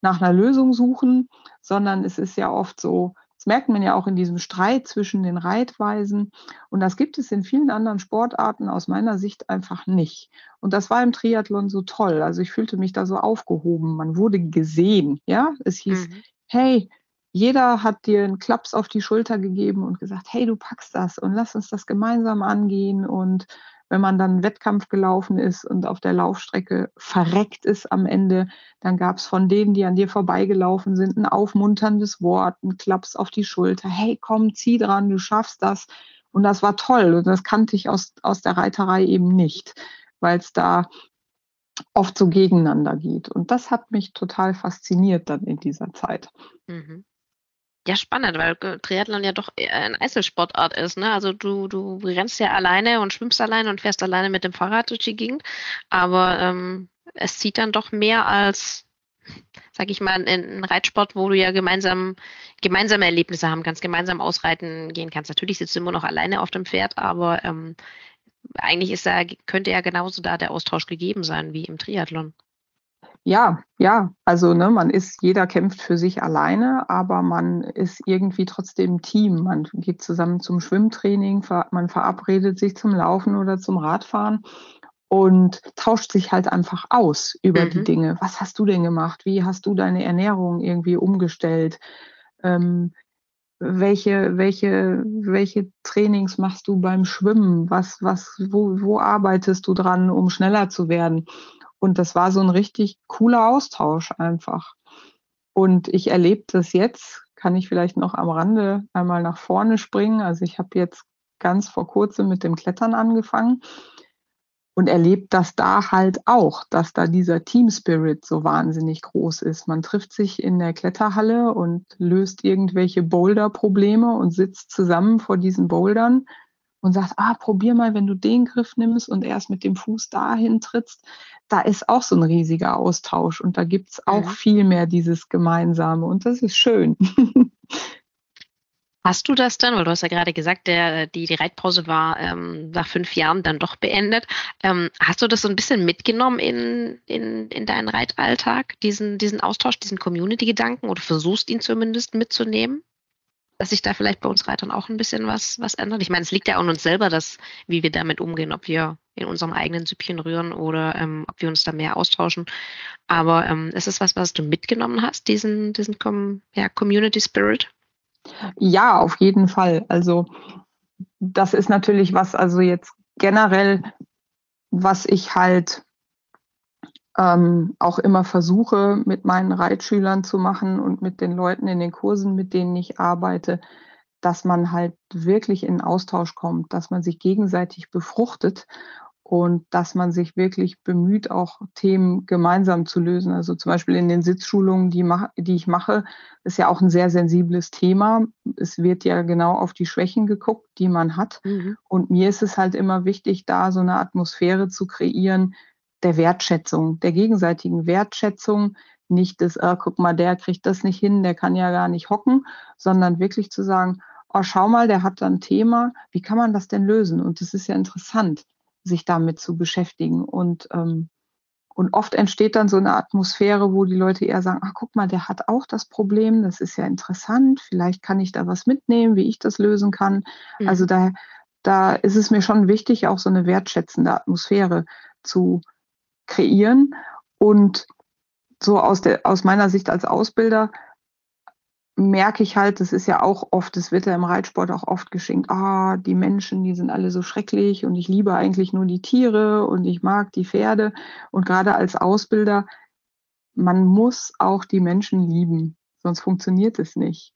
nach einer Lösung suchen, sondern es ist ja oft so, das merkt man ja auch in diesem Streit zwischen den Reitweisen. Und das gibt es in vielen anderen Sportarten aus meiner Sicht einfach nicht. Und das war im Triathlon so toll. Also ich fühlte mich da so aufgehoben. Man wurde gesehen. Ja, es hieß, mhm. hey, jeder hat dir einen Klaps auf die Schulter gegeben und gesagt, hey, du packst das und lass uns das gemeinsam angehen und wenn man dann Wettkampf gelaufen ist und auf der Laufstrecke verreckt ist am Ende, dann gab es von denen, die an dir vorbeigelaufen sind, ein aufmunterndes Wort, ein Klaps auf die Schulter. Hey, komm, zieh dran, du schaffst das. Und das war toll. Und das kannte ich aus, aus der Reiterei eben nicht, weil es da oft so gegeneinander geht. Und das hat mich total fasziniert dann in dieser Zeit. Mhm. Ja, spannend, weil Triathlon ja doch eine Einzelsportart ist. Ne? Also du, du rennst ja alleine und schwimmst alleine und fährst alleine mit dem Fahrrad durch die Gegend. Aber ähm, es zieht dann doch mehr als, sag ich mal, ein Reitsport, wo du ja gemeinsam gemeinsame Erlebnisse haben kannst, gemeinsam ausreiten gehen kannst. Natürlich sitzt du immer noch alleine auf dem Pferd, aber ähm, eigentlich ist da, könnte ja genauso da der Austausch gegeben sein wie im Triathlon. Ja, ja, also ne, man ist, jeder kämpft für sich alleine, aber man ist irgendwie trotzdem Team. Man geht zusammen zum Schwimmtraining, man verabredet sich zum Laufen oder zum Radfahren und tauscht sich halt einfach aus über mhm. die Dinge. Was hast du denn gemacht? Wie hast du deine Ernährung irgendwie umgestellt? Ähm, welche, welche, welche Trainings machst du beim Schwimmen? Was, was, wo, wo arbeitest du dran, um schneller zu werden? Und das war so ein richtig cooler Austausch einfach. Und ich erlebe das jetzt, kann ich vielleicht noch am Rande einmal nach vorne springen. Also ich habe jetzt ganz vor kurzem mit dem Klettern angefangen und erlebt das da halt auch, dass da dieser Team Spirit so wahnsinnig groß ist. Man trifft sich in der Kletterhalle und löst irgendwelche Boulder-Probleme und sitzt zusammen vor diesen Bouldern und sagt, ah, probier mal, wenn du den Griff nimmst und erst mit dem Fuß dahin trittst, da ist auch so ein riesiger Austausch und da gibt es auch ja. viel mehr dieses Gemeinsame und das ist schön. Hast du das dann, weil du hast ja gerade gesagt, der, die, die Reitpause war ähm, nach fünf Jahren dann doch beendet. Ähm, hast du das so ein bisschen mitgenommen in, in, in deinen Reitalltag, diesen, diesen Austausch, diesen Community-Gedanken oder versuchst ihn zumindest mitzunehmen? Dass sich da vielleicht bei uns Reitern auch ein bisschen was, was ändert. Ich meine, es liegt ja an uns selber, dass, wie wir damit umgehen, ob wir in unserem eigenen Süppchen rühren oder ähm, ob wir uns da mehr austauschen. Aber ähm, ist es was, was du mitgenommen hast, diesen, diesen Com ja, Community Spirit? Ja, auf jeden Fall. Also das ist natürlich was, also jetzt generell, was ich halt ähm, auch immer versuche, mit meinen Reitschülern zu machen und mit den Leuten in den Kursen, mit denen ich arbeite, dass man halt wirklich in Austausch kommt, dass man sich gegenseitig befruchtet und dass man sich wirklich bemüht, auch Themen gemeinsam zu lösen. Also zum Beispiel in den Sitzschulungen, die, die ich mache, ist ja auch ein sehr sensibles Thema. Es wird ja genau auf die Schwächen geguckt, die man hat. Mhm. Und mir ist es halt immer wichtig, da so eine Atmosphäre zu kreieren, der Wertschätzung, der gegenseitigen Wertschätzung, nicht des, äh, guck mal, der kriegt das nicht hin, der kann ja gar nicht hocken, sondern wirklich zu sagen, oh, schau mal, der hat da ein Thema, wie kann man das denn lösen? Und es ist ja interessant, sich damit zu beschäftigen. Und, ähm, und oft entsteht dann so eine Atmosphäre, wo die Leute eher sagen, ach, guck mal, der hat auch das Problem, das ist ja interessant, vielleicht kann ich da was mitnehmen, wie ich das lösen kann. Mhm. Also da, da ist es mir schon wichtig, auch so eine wertschätzende Atmosphäre zu kreieren. Und so aus, der, aus meiner Sicht als Ausbilder merke ich halt, das ist ja auch oft, das wird ja im Reitsport auch oft geschenkt, ah, die Menschen, die sind alle so schrecklich und ich liebe eigentlich nur die Tiere und ich mag die Pferde. Und gerade als Ausbilder, man muss auch die Menschen lieben, sonst funktioniert es nicht.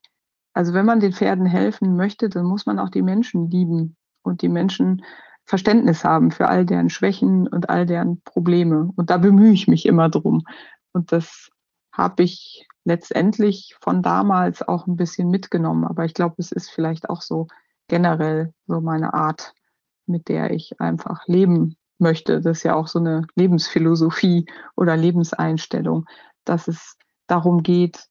Also wenn man den Pferden helfen möchte, dann muss man auch die Menschen lieben und die Menschen Verständnis haben für all deren Schwächen und all deren Probleme. Und da bemühe ich mich immer drum. Und das habe ich letztendlich von damals auch ein bisschen mitgenommen. Aber ich glaube, es ist vielleicht auch so generell so meine Art, mit der ich einfach leben möchte. Das ist ja auch so eine Lebensphilosophie oder Lebenseinstellung, dass es darum geht,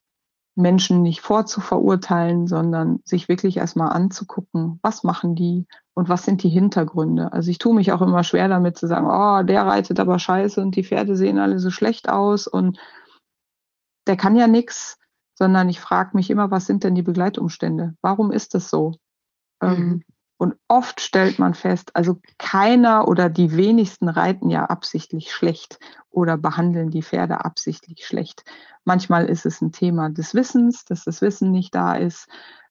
Menschen nicht vorzuverurteilen, sondern sich wirklich erstmal anzugucken, was machen die und was sind die Hintergründe. Also ich tue mich auch immer schwer damit zu sagen, oh, der reitet aber scheiße und die Pferde sehen alle so schlecht aus und der kann ja nichts, sondern ich frage mich immer, was sind denn die Begleitumstände? Warum ist das so? Ähm, mhm. Und oft stellt man fest, also keiner oder die wenigsten reiten ja absichtlich schlecht oder behandeln die Pferde absichtlich schlecht. Manchmal ist es ein Thema des Wissens, dass das Wissen nicht da ist.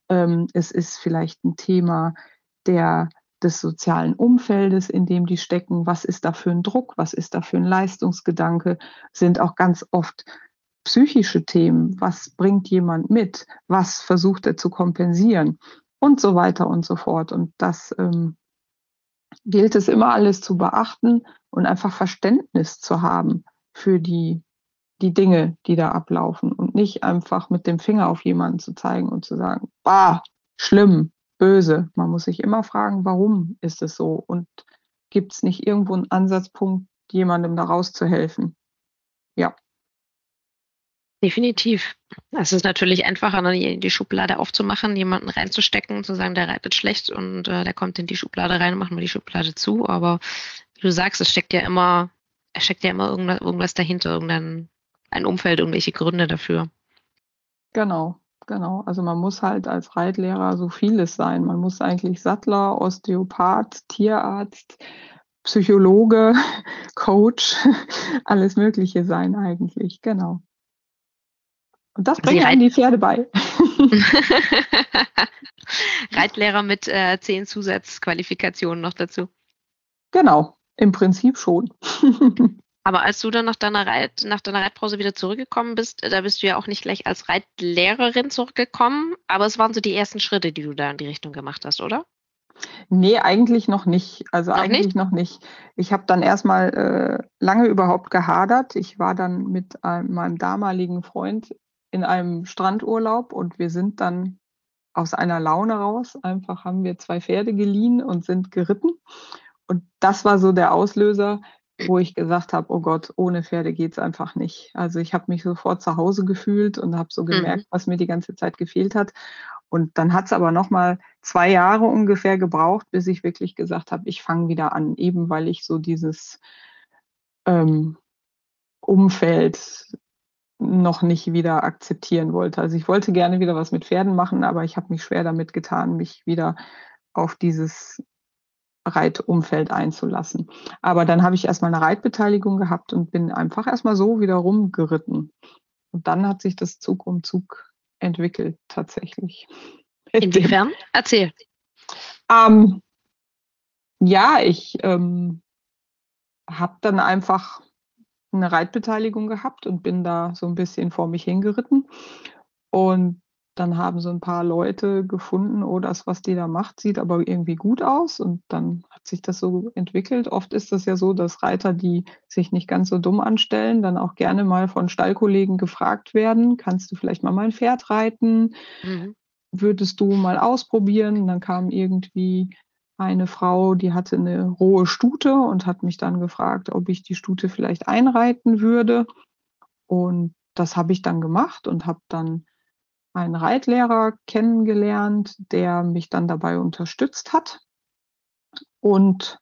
Ähm, es ist vielleicht ein Thema der, des sozialen Umfeldes, in dem die stecken. Was ist da für ein Druck? Was ist da für ein Leistungsgedanke? Sind auch ganz oft psychische Themen. Was bringt jemand mit? Was versucht er zu kompensieren? Und so weiter und so fort. Und das ähm, gilt es immer alles zu beachten und einfach Verständnis zu haben für die, die Dinge, die da ablaufen und nicht einfach mit dem Finger auf jemanden zu zeigen und zu sagen, bah, schlimm, böse. Man muss sich immer fragen, warum ist es so und gibt es nicht irgendwo einen Ansatzpunkt, jemandem da rauszuhelfen? Ja. Definitiv. Es ist natürlich einfacher, die Schublade aufzumachen, jemanden reinzustecken und zu sagen, der reitet schlecht und äh, der kommt in die Schublade rein, machen wir die Schublade zu. Aber wie du sagst, es steckt ja immer, es steckt ja immer irgendwas, irgendwas dahinter, irgendein ein Umfeld, irgendwelche Gründe dafür. Genau, genau. Also man muss halt als Reitlehrer so vieles sein. Man muss eigentlich Sattler, Osteopath, Tierarzt, Psychologe, Coach, alles Mögliche sein eigentlich. Genau. Und das bringen einem die Pferde bei. Reitlehrer mit äh, zehn Zusatzqualifikationen noch dazu. Genau, im Prinzip schon. Aber als du dann nach deiner, Reit, nach deiner Reitpause wieder zurückgekommen bist, da bist du ja auch nicht gleich als Reitlehrerin zurückgekommen, aber es waren so die ersten Schritte, die du da in die Richtung gemacht hast, oder? Nee, eigentlich noch nicht. Also noch eigentlich nicht? noch nicht. Ich habe dann erstmal äh, lange überhaupt gehadert. Ich war dann mit äh, meinem damaligen Freund in einem Strandurlaub und wir sind dann aus einer Laune raus. Einfach haben wir zwei Pferde geliehen und sind geritten. Und das war so der Auslöser, wo ich gesagt habe, oh Gott, ohne Pferde geht es einfach nicht. Also ich habe mich sofort zu Hause gefühlt und habe so gemerkt, mhm. was mir die ganze Zeit gefehlt hat. Und dann hat es aber noch mal zwei Jahre ungefähr gebraucht, bis ich wirklich gesagt habe, ich fange wieder an, eben weil ich so dieses ähm, Umfeld noch nicht wieder akzeptieren wollte. Also ich wollte gerne wieder was mit Pferden machen, aber ich habe mich schwer damit getan, mich wieder auf dieses Reitumfeld einzulassen. Aber dann habe ich erstmal eine Reitbeteiligung gehabt und bin einfach erstmal so wieder rumgeritten. Und dann hat sich das Zug um Zug entwickelt, tatsächlich. Inwiefern? Erzähl. Ähm, ja, ich ähm, habe dann einfach eine Reitbeteiligung gehabt und bin da so ein bisschen vor mich hingeritten. Und dann haben so ein paar Leute gefunden, oh, das, was die da macht, sieht aber irgendwie gut aus. Und dann hat sich das so entwickelt. Oft ist das ja so, dass Reiter, die sich nicht ganz so dumm anstellen, dann auch gerne mal von Stallkollegen gefragt werden, kannst du vielleicht mal mein Pferd reiten? Mhm. Würdest du mal ausprobieren? Und dann kam irgendwie eine Frau, die hatte eine rohe Stute und hat mich dann gefragt, ob ich die Stute vielleicht einreiten würde. Und das habe ich dann gemacht und habe dann einen Reitlehrer kennengelernt, der mich dann dabei unterstützt hat. Und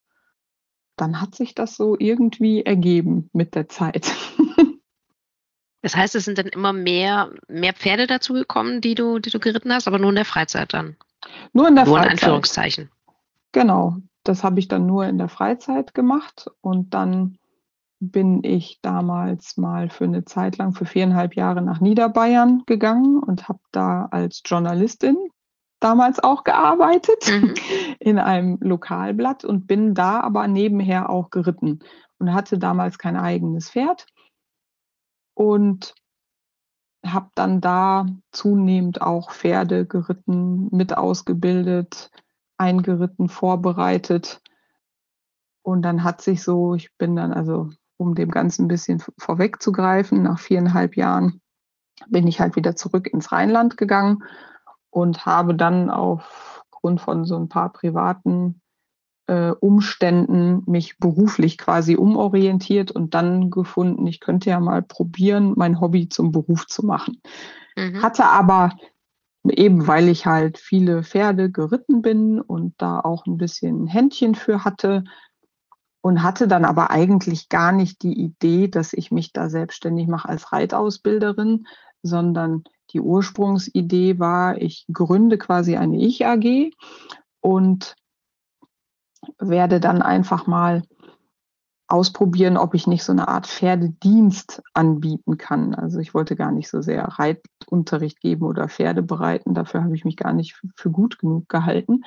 dann hat sich das so irgendwie ergeben mit der Zeit. Das heißt, es sind dann immer mehr, mehr Pferde dazugekommen, die du, die du geritten hast, aber nur in der Freizeit dann. Nur in der nur Freizeit. in Anführungszeichen. Genau, das habe ich dann nur in der Freizeit gemacht und dann bin ich damals mal für eine Zeit lang, für viereinhalb Jahre nach Niederbayern gegangen und habe da als Journalistin damals auch gearbeitet mhm. in einem Lokalblatt und bin da aber nebenher auch geritten und hatte damals kein eigenes Pferd und habe dann da zunehmend auch Pferde geritten, mit ausgebildet, eingeritten, vorbereitet. Und dann hat sich so, ich bin dann also, um dem Ganzen ein bisschen vorwegzugreifen, nach viereinhalb Jahren bin ich halt wieder zurück ins Rheinland gegangen und habe dann aufgrund von so ein paar privaten äh, Umständen mich beruflich quasi umorientiert und dann gefunden, ich könnte ja mal probieren, mein Hobby zum Beruf zu machen. Mhm. Hatte aber eben, weil ich halt viele Pferde geritten bin und da auch ein bisschen Händchen für hatte und hatte dann aber eigentlich gar nicht die Idee, dass ich mich da selbstständig mache als Reitausbilderin, sondern die Ursprungsidee war, ich gründe quasi eine Ich-AG und werde dann einfach mal ausprobieren, ob ich nicht so eine Art Pferdedienst anbieten kann. Also ich wollte gar nicht so sehr Reitunterricht geben oder Pferde bereiten. Dafür habe ich mich gar nicht für gut genug gehalten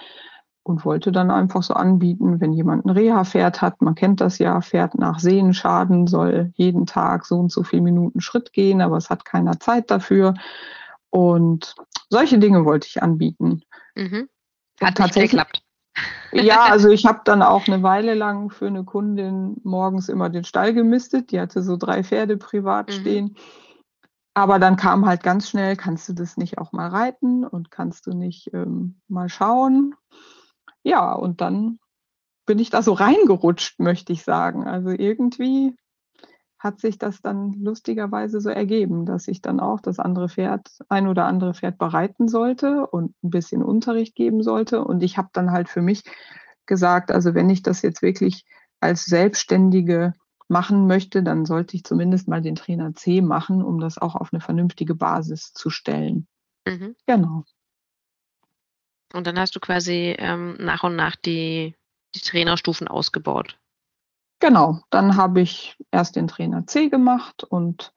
und wollte dann einfach so anbieten, wenn jemand ein Reha-Pferd hat, man kennt das ja, Pferd nach Sehenschaden soll jeden Tag so und so viele Minuten Schritt gehen, aber es hat keiner Zeit dafür. Und solche Dinge wollte ich anbieten. Mhm. Hat tatsächlich geklappt. Ja, also ich habe dann auch eine Weile lang für eine Kundin morgens immer den Stall gemistet. Die hatte so drei Pferde privat mhm. stehen. Aber dann kam halt ganz schnell, kannst du das nicht auch mal reiten und kannst du nicht ähm, mal schauen? Ja, und dann bin ich da so reingerutscht, möchte ich sagen. Also irgendwie hat sich das dann lustigerweise so ergeben, dass ich dann auch das andere Pferd, ein oder andere Pferd bereiten sollte und ein bisschen Unterricht geben sollte. Und ich habe dann halt für mich gesagt, also wenn ich das jetzt wirklich als Selbstständige machen möchte, dann sollte ich zumindest mal den Trainer C machen, um das auch auf eine vernünftige Basis zu stellen. Mhm. Genau. Und dann hast du quasi ähm, nach und nach die, die Trainerstufen ausgebaut. Genau, dann habe ich erst den Trainer C gemacht und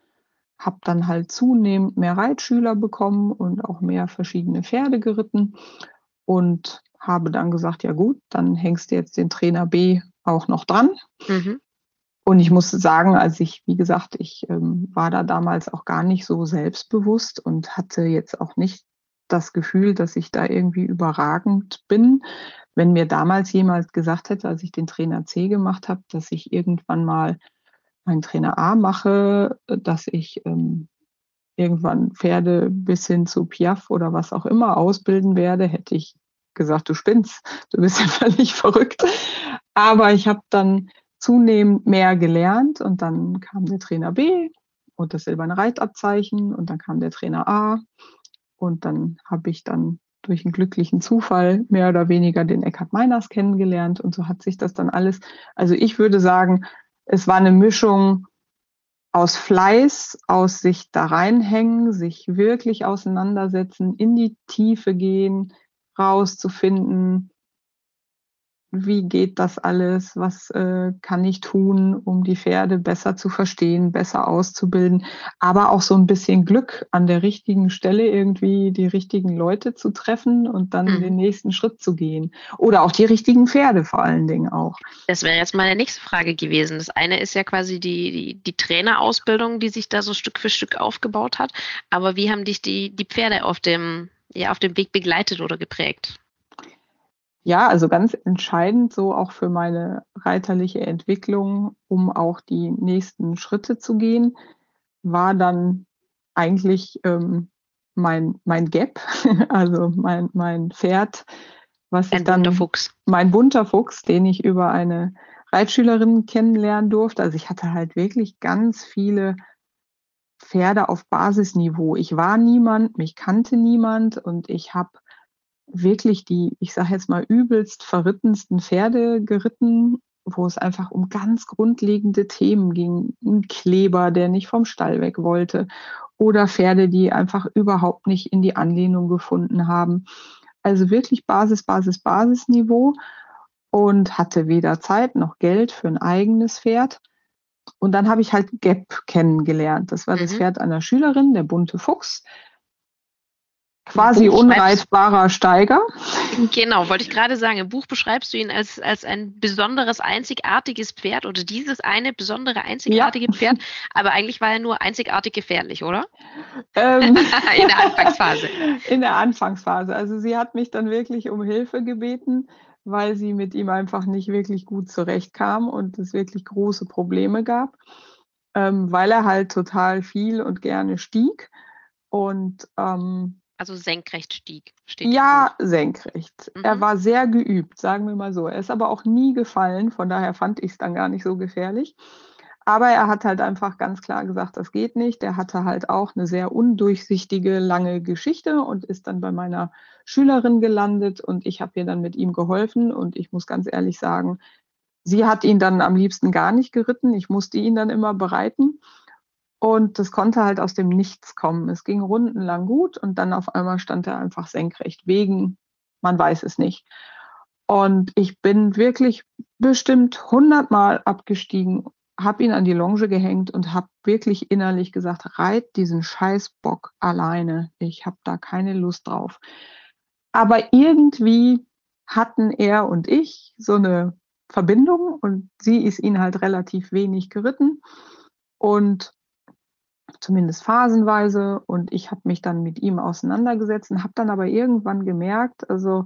habe dann halt zunehmend mehr Reitschüler bekommen und auch mehr verschiedene Pferde geritten und habe dann gesagt, ja gut, dann hängst du jetzt den Trainer B auch noch dran. Mhm. Und ich musste sagen, als ich, wie gesagt, ich ähm, war da damals auch gar nicht so selbstbewusst und hatte jetzt auch nicht das Gefühl, dass ich da irgendwie überragend bin. Wenn mir damals jemand gesagt hätte, als ich den Trainer C gemacht habe, dass ich irgendwann mal meinen Trainer A mache, dass ich ähm, irgendwann Pferde bis hin zu Piaf oder was auch immer ausbilden werde, hätte ich gesagt, du spinnst, du bist ja völlig verrückt. Aber ich habe dann zunehmend mehr gelernt und dann kam der Trainer B und das silberne Reitabzeichen und dann kam der Trainer A und dann habe ich dann durch einen glücklichen Zufall mehr oder weniger den Eckhard Meiners kennengelernt. Und so hat sich das dann alles, also ich würde sagen, es war eine Mischung aus Fleiß, aus sich da reinhängen, sich wirklich auseinandersetzen, in die Tiefe gehen, rauszufinden, wie geht das alles, was äh, kann ich tun, um die Pferde besser zu verstehen, besser auszubilden, aber auch so ein bisschen Glück an der richtigen Stelle irgendwie die richtigen Leute zu treffen und dann mhm. den nächsten Schritt zu gehen. Oder auch die richtigen Pferde vor allen Dingen auch. Das wäre jetzt meine nächste Frage gewesen. Das eine ist ja quasi die, die, die Trainerausbildung, die sich da so Stück für Stück aufgebaut hat. Aber wie haben dich die, die Pferde auf dem, ja, auf dem Weg begleitet oder geprägt? Ja, also ganz entscheidend so auch für meine reiterliche Entwicklung, um auch die nächsten Schritte zu gehen, war dann eigentlich ähm, mein, mein Gap, also mein, mein Pferd, was Ein ich dann, bunter Fuchs. mein bunter Fuchs, den ich über eine Reitschülerin kennenlernen durfte. Also ich hatte halt wirklich ganz viele Pferde auf Basisniveau. Ich war niemand, mich kannte niemand und ich habe wirklich die, ich sage jetzt mal, übelst verrittensten Pferde geritten, wo es einfach um ganz grundlegende Themen ging. Ein Kleber, der nicht vom Stall weg wollte oder Pferde, die einfach überhaupt nicht in die Anlehnung gefunden haben. Also wirklich Basis, Basis, Basisniveau und hatte weder Zeit noch Geld für ein eigenes Pferd. Und dann habe ich halt Gap kennengelernt. Das war mhm. das Pferd einer Schülerin, der bunte Fuchs quasi unreitbarer Steiger. Genau, wollte ich gerade sagen. Im Buch beschreibst du ihn als, als ein besonderes, einzigartiges Pferd oder dieses eine besondere, einzigartige ja. Pferd. Aber eigentlich war er nur einzigartig gefährlich, oder? Ähm, in der Anfangsphase. In der Anfangsphase. Also sie hat mich dann wirklich um Hilfe gebeten, weil sie mit ihm einfach nicht wirklich gut zurechtkam und es wirklich große Probleme gab, ähm, weil er halt total viel und gerne stieg. Und ähm, Also senkrecht stieg. Ja, senkrecht. Mhm. Er war sehr geübt, sagen wir mal so. Er ist aber auch nie gefallen, von daher fand ich es dann gar nicht so gefährlich. Aber er hat halt einfach ganz klar gesagt, das geht nicht. Er hatte halt auch eine sehr undurchsichtige, lange Geschichte und ist dann bei meiner Schülerin gelandet und ich habe ihr dann mit ihm geholfen und ich muss ganz ehrlich sagen, sie hat ihn dann am liebsten gar nicht geritten. Ich musste ihn dann immer bereiten. Und das konnte halt aus dem Nichts kommen. Es ging rundenlang gut und dann auf einmal stand er einfach senkrecht wegen, man weiß es nicht. Und ich bin wirklich bestimmt hundertmal abgestiegen, habe ihn an die Longe gehängt und habe wirklich innerlich gesagt, reit diesen Scheißbock alleine. Ich habe da keine Lust drauf. Aber irgendwie hatten er und ich so eine Verbindung und sie ist ihn halt relativ wenig geritten. Und zumindest phasenweise. Und ich habe mich dann mit ihm auseinandergesetzt und habe dann aber irgendwann gemerkt, also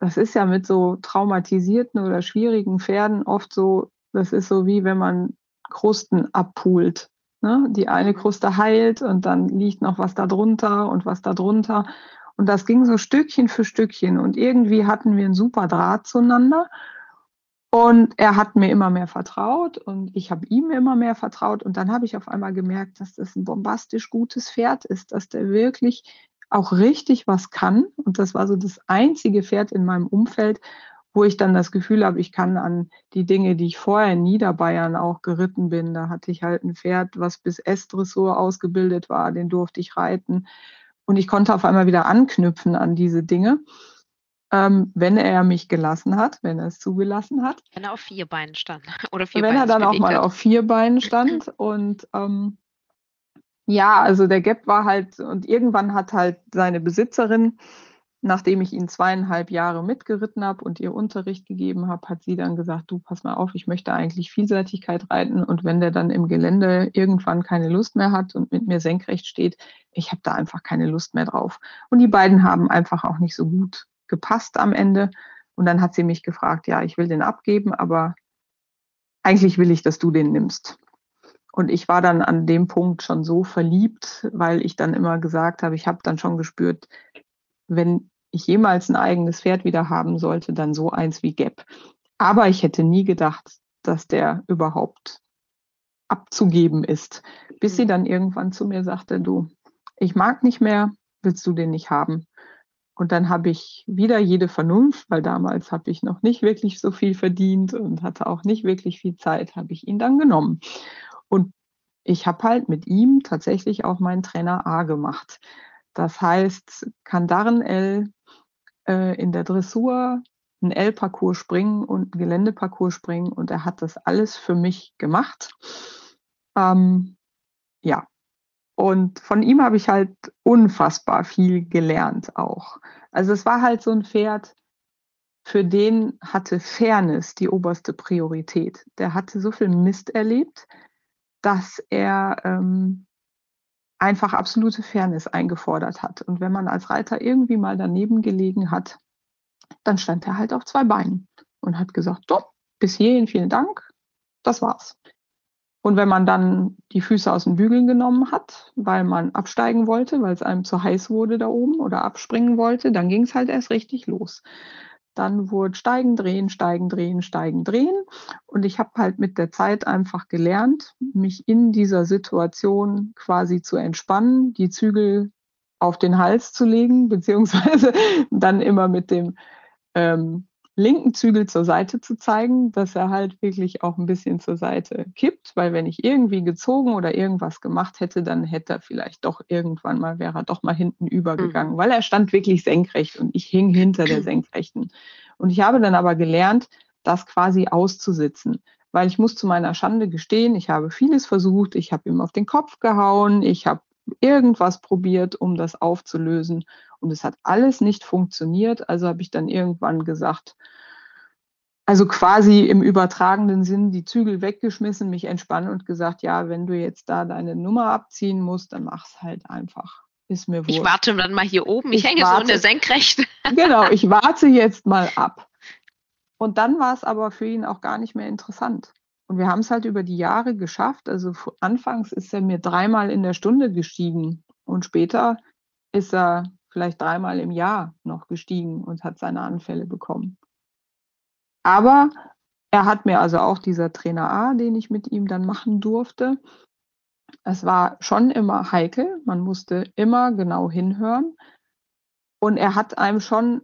das ist ja mit so traumatisierten oder schwierigen Pferden oft so, das ist so wie wenn man Krusten abpult. Ne? Die eine. Kruste heilt und dann liegt noch was da drunter und was da drunter. Und das ging so Stückchen für Stückchen. Und irgendwie hatten wir einen super Draht zueinander. Und er hat mir immer mehr vertraut und ich habe ihm immer mehr vertraut. Und dann habe ich auf einmal gemerkt, dass das ein bombastisch gutes Pferd ist, dass der wirklich auch richtig was kann. Und das war so das einzige Pferd in meinem Umfeld, wo ich dann das Gefühl habe, ich kann an die Dinge, die ich vorher in Niederbayern auch geritten bin. Da hatte ich halt ein Pferd, was bis S-Dressur ausgebildet war, den durfte ich reiten. Und ich konnte auf einmal wieder anknüpfen an diese Dinge ähm, wenn er mich gelassen hat, wenn er es zugelassen hat. Wenn er auf vier Beinen stand. Oder vier wenn Beine er dann auch mal hat. auf vier Beinen stand. und ähm, ja, also der Gap war halt, und irgendwann hat halt seine Besitzerin, nachdem ich ihn zweieinhalb Jahre mitgeritten habe und ihr Unterricht gegeben habe, hat sie dann gesagt, du pass mal auf, ich möchte eigentlich Vielseitigkeit reiten und wenn der dann im Gelände irgendwann keine Lust mehr hat und mit mir senkrecht steht, ich habe da einfach keine Lust mehr drauf. Und die beiden haben einfach auch nicht so gut gepasst am Ende. Und dann hat sie mich gefragt, ja, ich will den abgeben, aber eigentlich will ich, dass du den nimmst. Und ich war dann an dem Punkt schon so verliebt, weil ich dann immer gesagt habe, ich habe dann schon gespürt, wenn ich jemals ein eigenes Pferd wieder haben sollte, dann so eins wie Gap. Aber ich hätte nie gedacht, dass der überhaupt abzugeben ist, bis sie mhm. dann irgendwann zu mir sagte, du, ich mag nicht mehr, willst du den nicht haben? Und dann habe ich wieder jede Vernunft, weil damals habe ich noch nicht wirklich so viel verdient und hatte auch nicht wirklich viel Zeit, habe ich ihn dann genommen. Und ich habe halt mit ihm tatsächlich auch meinen Trainer A gemacht. Das heißt, Kandaren L äh, in der Dressur, ein L-Parcours springen und ein Geländeparcours springen und er hat das alles für mich gemacht. Ähm, ja, und von ihm habe ich halt unfassbar viel gelernt auch. Also es war halt so ein Pferd, für den hatte Fairness die oberste Priorität. Der hatte so viel Mist erlebt, dass er ähm, einfach absolute Fairness eingefordert hat. Und wenn man als Reiter irgendwie mal daneben gelegen hat, dann stand er halt auf zwei Beinen und hat gesagt, so, bis hierhin vielen Dank, das war's. Und wenn man dann die Füße aus den Bügeln genommen hat, weil man absteigen wollte, weil es einem zu heiß wurde da oben oder abspringen wollte, dann ging es halt erst richtig los. Dann wurde steigen, drehen, steigen, drehen, steigen, drehen. Und ich habe halt mit der Zeit einfach gelernt, mich in dieser Situation quasi zu entspannen, die Zügel auf den Hals zu legen, beziehungsweise dann immer mit dem ähm, linken Zügel zur Seite zu zeigen, dass er halt wirklich auch ein bisschen zur Seite kippt, weil wenn ich irgendwie gezogen oder irgendwas gemacht hätte, dann hätte er vielleicht doch irgendwann mal, wäre er doch mal hinten übergegangen, mhm. weil er stand wirklich senkrecht und ich hing hinter der Senkrechten. Und ich habe dann aber gelernt, das quasi auszusitzen, weil ich muss zu meiner Schande gestehen, ich habe vieles versucht, ich habe ihm auf den Kopf gehauen, ich habe irgendwas probiert, um das aufzulösen. Und es hat alles nicht funktioniert. Also habe ich dann irgendwann gesagt, also quasi im übertragenen Sinn die Zügel weggeschmissen, mich entspannen und gesagt, ja, wenn du jetzt da deine Nummer abziehen musst, dann mach's halt einfach. Ist mir wurscht. Ich warte dann mal hier oben, ich, ich hänge warte, so in der Senkrecht. Genau, ich warte jetzt mal ab. Und dann war es aber für ihn auch gar nicht mehr interessant. Und wir haben es halt über die Jahre geschafft. Also anfangs ist er mir dreimal in der Stunde gestiegen und später ist er vielleicht dreimal im Jahr noch gestiegen und hat seine Anfälle bekommen. Aber er hat mir also auch dieser Trainer A, den ich mit ihm dann machen durfte, es war schon immer heikel. Man musste immer genau hinhören. Und er hat einem schon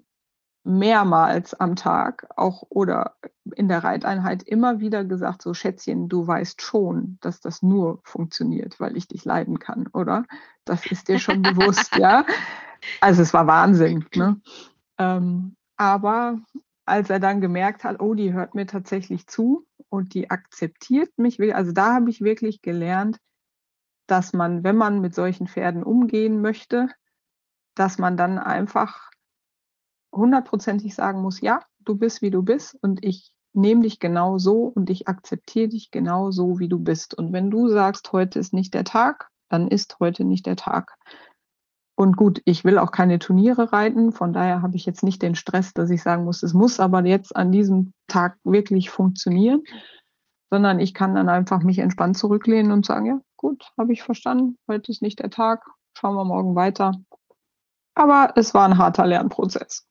mehrmals am Tag auch oder in der Reiteinheit immer wieder gesagt, so Schätzchen, du weißt schon, dass das nur funktioniert, weil ich dich leiden kann, oder? Das ist dir schon bewusst, ja. Also es war Wahnsinn. Ne? Ähm, aber als er dann gemerkt hat, oh, die hört mir tatsächlich zu und die akzeptiert mich, also da habe ich wirklich gelernt, dass man, wenn man mit solchen Pferden umgehen möchte, dass man dann einfach hundertprozentig sagen muss, ja, du bist, wie du bist und ich nehme dich genau so und ich akzeptiere dich genau so, wie du bist. Und wenn du sagst, heute ist nicht der Tag, dann ist heute nicht der Tag. Und gut, ich will auch keine Turniere reiten, von daher habe ich jetzt nicht den Stress, dass ich sagen muss, es muss aber jetzt an diesem Tag wirklich funktionieren, sondern ich kann dann einfach mich entspannt zurücklehnen und sagen, ja, gut, habe ich verstanden, heute ist nicht der Tag, schauen wir morgen weiter. Aber es war ein harter Lernprozess.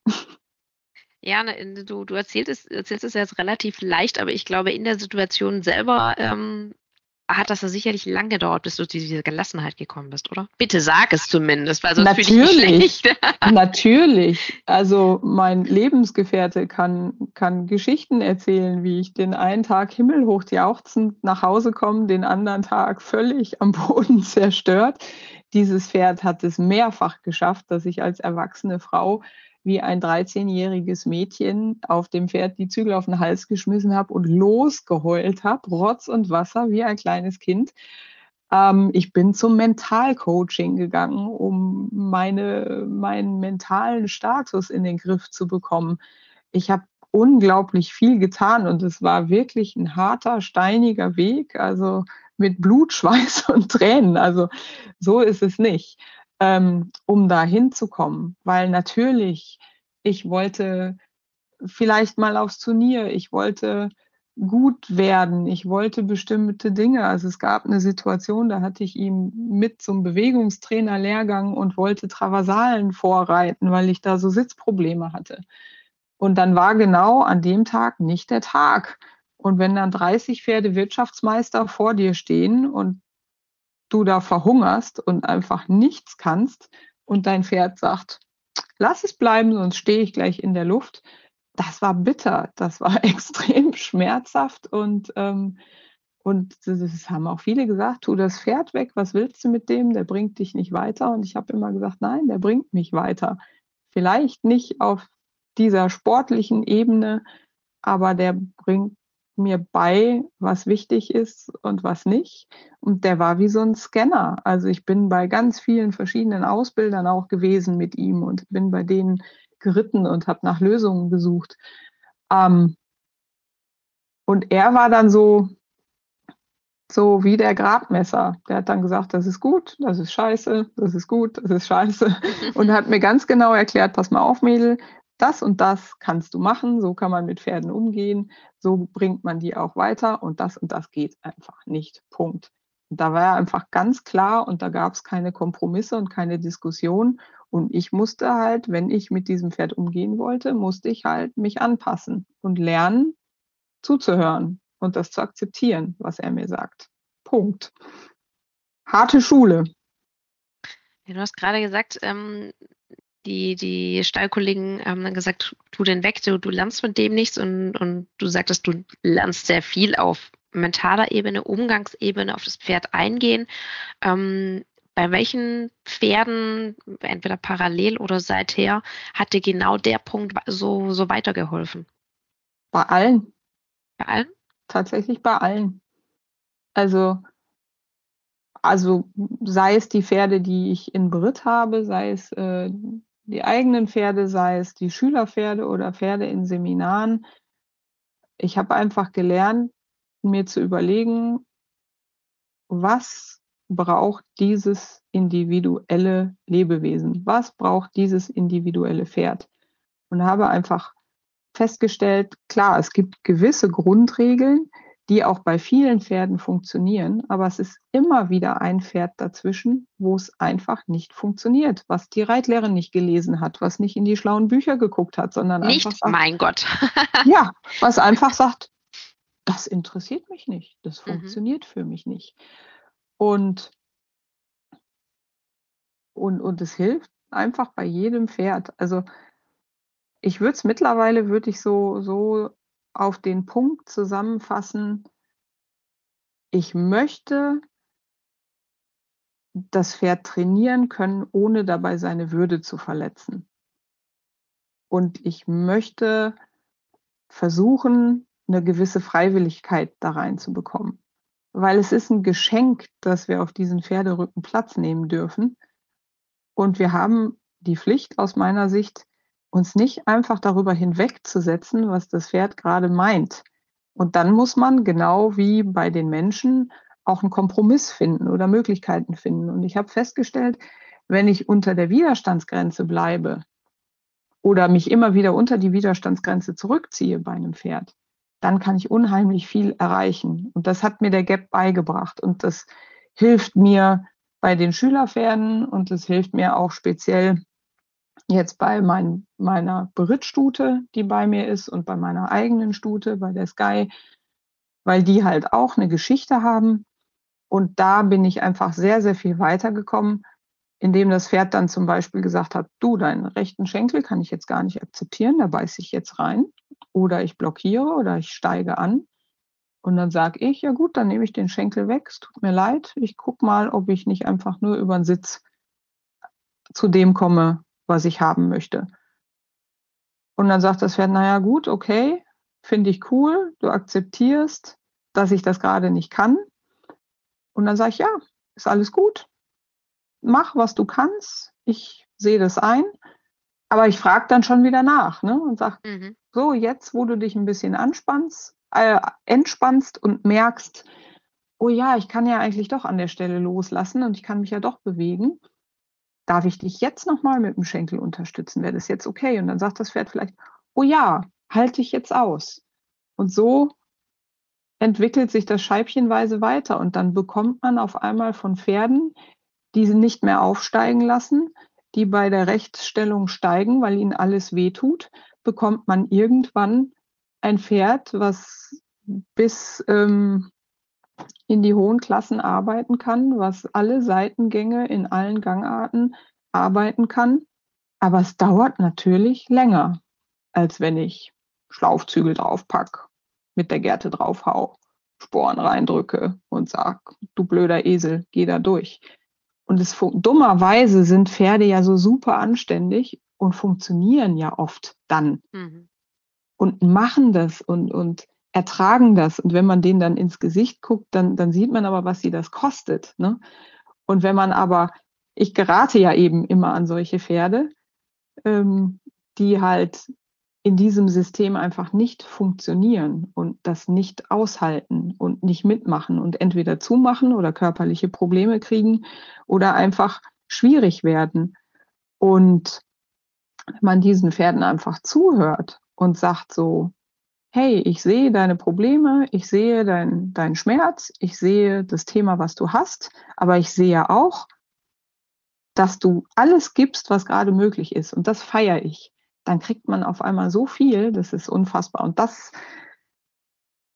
Ja, ne, du, du erzählst, es, erzählst es jetzt relativ leicht, aber ich glaube, in der Situation selber ähm, hat das ja sicherlich lang gedauert, bis du zu dieser Gelassenheit gekommen bist, oder? Bitte sag es zumindest, weil sonst natürlich, fühle ich mich Natürlich. Also mein Lebensgefährte kann, kann Geschichten erzählen, wie ich den einen Tag himmelhoch jauchzend nach Hause komme, den anderen Tag völlig am Boden zerstört. Dieses Pferd hat es mehrfach geschafft, dass ich als erwachsene Frau wie ein 13-jähriges Mädchen auf dem Pferd die Zügel auf den Hals geschmissen habe und losgeheult habe, Rotz und Wasser, wie ein kleines Kind. Ähm, ich bin zum Mentalcoaching gegangen, um meine, meinen mentalen Status in den Griff zu bekommen. Ich habe unglaublich viel getan und es war wirklich ein harter, steiniger Weg, also mit Blut, Schweiß und Tränen. Also so ist es nicht ähm, um da hinzukommen. Weil natürlich, ich wollte vielleicht mal aufs Turnier, ich wollte gut werden, ich wollte bestimmte Dinge. Also es gab eine Situation, da hatte ich ihm mit zum Bewegungstrainer-Lehrgang und wollte Traversalen vorreiten, weil ich da so Sitzprobleme hatte. Und dann war genau an dem Tag nicht der Tag. Und wenn dann 30 Pferde Wirtschaftsmeister vor dir stehen und du da verhungerst und einfach nichts kannst und dein Pferd sagt, lass es bleiben, sonst stehe ich gleich in der Luft. Das war bitter, das war extrem schmerzhaft und, ähm, und das haben auch viele gesagt, tu das Pferd weg, was willst du mit dem, der bringt dich nicht weiter. Und ich habe immer gesagt, nein, der bringt mich weiter. Vielleicht nicht auf dieser sportlichen Ebene, aber der bringt mir bei, was wichtig ist und was nicht. Und der war wie so ein Scanner. Also ich bin bei ganz vielen verschiedenen Ausbildern auch gewesen mit ihm und bin bei denen geritten und habe nach Lösungen gesucht. Ähm, und er war dann so, so wie der Gradmesser. Der hat dann gesagt, das ist gut, das ist scheiße, das ist gut, das ist scheiße. Und hat mir ganz genau erklärt, pass mal auf, Mädel, das und das kannst du machen, so kann man mit Pferden umgehen, so bringt man die auch weiter und das und das geht einfach nicht. Punkt. Und da war er einfach ganz klar und da gab es keine Kompromisse und keine Diskussion. Und ich musste halt, wenn ich mit diesem Pferd umgehen wollte, musste ich halt mich anpassen und lernen, zuzuhören und das zu akzeptieren, was er mir sagt. Punkt. Harte Schule. Ja, du hast gerade gesagt, ähm, die, die Stallkollegen haben dann gesagt, tu den weg, du, du lernst mit dem nichts und, und du sagtest, du lernst sehr viel auf mentaler Ebene, Umgangsebene, auf das Pferd eingehen. Ähm, bei welchen Pferden, entweder parallel oder seither, hat dir genau der Punkt so, so weitergeholfen? Bei allen. Bei allen? Tatsächlich bei allen. Also also sei es die Pferde, die ich in Brit habe, sei es äh, die eigenen Pferde, sei es die Schülerpferde oder Pferde in Seminaren. Ich habe einfach gelernt, mir zu überlegen, was braucht dieses individuelle Lebewesen? Was braucht dieses individuelle Pferd? Und habe einfach festgestellt, klar, es gibt gewisse Grundregeln, die auch bei vielen Pferden funktionieren, aber es ist immer wieder ein Pferd dazwischen, wo es einfach nicht funktioniert, was die Reitlehrerin nicht gelesen hat, was nicht in die schlauen Bücher geguckt hat, sondern nicht, einfach sagt, mein Gott. ja, was einfach sagt, das interessiert mich nicht, das Mhm. funktioniert für mich nicht. Und, und, und es hilft einfach bei jedem Pferd. Also ich würde es mittlerweile, würde ich so, so auf den Punkt zusammenfassen, ich möchte das Pferd trainieren können, ohne dabei seine Würde zu verletzen. Und ich möchte versuchen, eine gewisse Freiwilligkeit da reinzubekommen. Weil es ist ein Geschenk, dass wir auf diesen Pferderücken Platz nehmen dürfen. Und wir haben die Pflicht aus meiner Sicht, uns nicht einfach darüber hinwegzusetzen, was das Pferd gerade meint. Und dann muss man genau wie bei den Menschen auch einen Kompromiss finden oder Möglichkeiten finden. Und ich habe festgestellt, wenn ich unter der Widerstandsgrenze bleibe oder mich immer wieder unter die Widerstandsgrenze zurückziehe bei einem Pferd, dann kann ich unheimlich viel erreichen. Und das hat mir der Gap beigebracht. Und das hilft mir bei den Schülerpferden und das hilft mir auch speziell jetzt bei mein, meiner Berittstute, die bei mir ist und bei meiner eigenen Stute, bei der Sky, weil die halt auch eine Geschichte haben. Und da bin ich einfach sehr, sehr viel weitergekommen, indem das Pferd dann zum Beispiel gesagt hat, du, deinen rechten Schenkel kann ich jetzt gar nicht akzeptieren, da beiße ich jetzt rein. Oder ich blockiere oder ich steige an. Und dann sage ich, ja gut, dann nehme ich den Schenkel weg, es tut mir leid, ich gucke mal, ob ich nicht einfach nur über den Sitz zu dem komme, was ich haben möchte. Und dann sagt das Pferd, naja gut, okay, finde ich cool, du akzeptierst, dass ich das gerade nicht kann. Und dann sage ich, ja, ist alles gut. Mach, was du kannst. Ich sehe das ein. Aber ich frage dann schon wieder nach ne? und sage, Mhm. so, jetzt, wo du dich ein bisschen anspannst, äh, entspannst und merkst, oh ja, ich kann ja eigentlich doch an der Stelle loslassen und ich kann mich ja doch bewegen, darf ich dich jetzt nochmal mit dem Schenkel unterstützen? Wäre das jetzt okay? Und dann sagt das Pferd vielleicht, oh ja, halte ich jetzt aus. Und so entwickelt sich das scheibchenweise weiter und dann bekommt man auf einmal von Pferden, die sie nicht mehr aufsteigen lassen, die bei der Rechtsstellung steigen, weil ihnen alles wehtut, bekommt man irgendwann ein Pferd, was bis ähm, in die hohen Klassen arbeiten kann, was alle Seitengänge in allen Gangarten arbeiten kann. Aber es dauert natürlich länger, als wenn ich Schlaufzügel draufpack, mit der Gerte draufhau, Sporen reindrücke und sag, du blöder Esel, geh da durch. Und es dummerweise sind Pferde ja so super anständig und funktionieren ja oft dann Mhm. und machen das und, und ertragen das. Und wenn man denen dann ins Gesicht guckt, dann, dann sieht man aber, was sie das kostet. Ne? Und wenn man aber, ich gerate ja eben immer an solche Pferde, ähm, die halt in diesem System einfach nicht funktionieren und das nicht aushalten und nicht mitmachen und entweder zumachen oder körperliche Probleme kriegen oder einfach schwierig werden. Und wenn man diesen Pferden einfach zuhört und sagt so, hey, ich sehe deine Probleme, ich sehe deinen dein Schmerz, ich sehe das Thema, was du hast, aber ich sehe auch, dass du alles gibst, was gerade möglich ist. Und das feiere ich. Dann kriegt man auf einmal so viel, das ist unfassbar. Und das,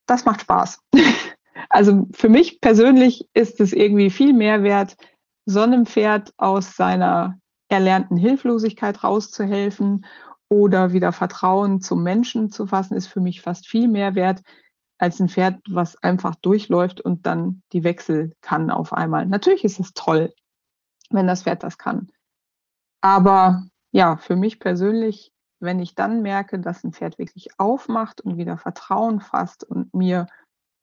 das macht Spaß. Also für mich persönlich ist es irgendwie viel mehr wert, so einem Pferd aus seiner erlernten Hilflosigkeit rauszuhelfen oder wieder Vertrauen zum Menschen zu fassen, ist für mich fast viel mehr wert als ein Pferd, was einfach durchläuft und dann die Wechsel kann auf einmal. Natürlich ist es toll, wenn das Pferd das kann. Aber ja, für mich persönlich, wenn ich dann merke, dass ein Pferd wirklich aufmacht und wieder Vertrauen fasst und mir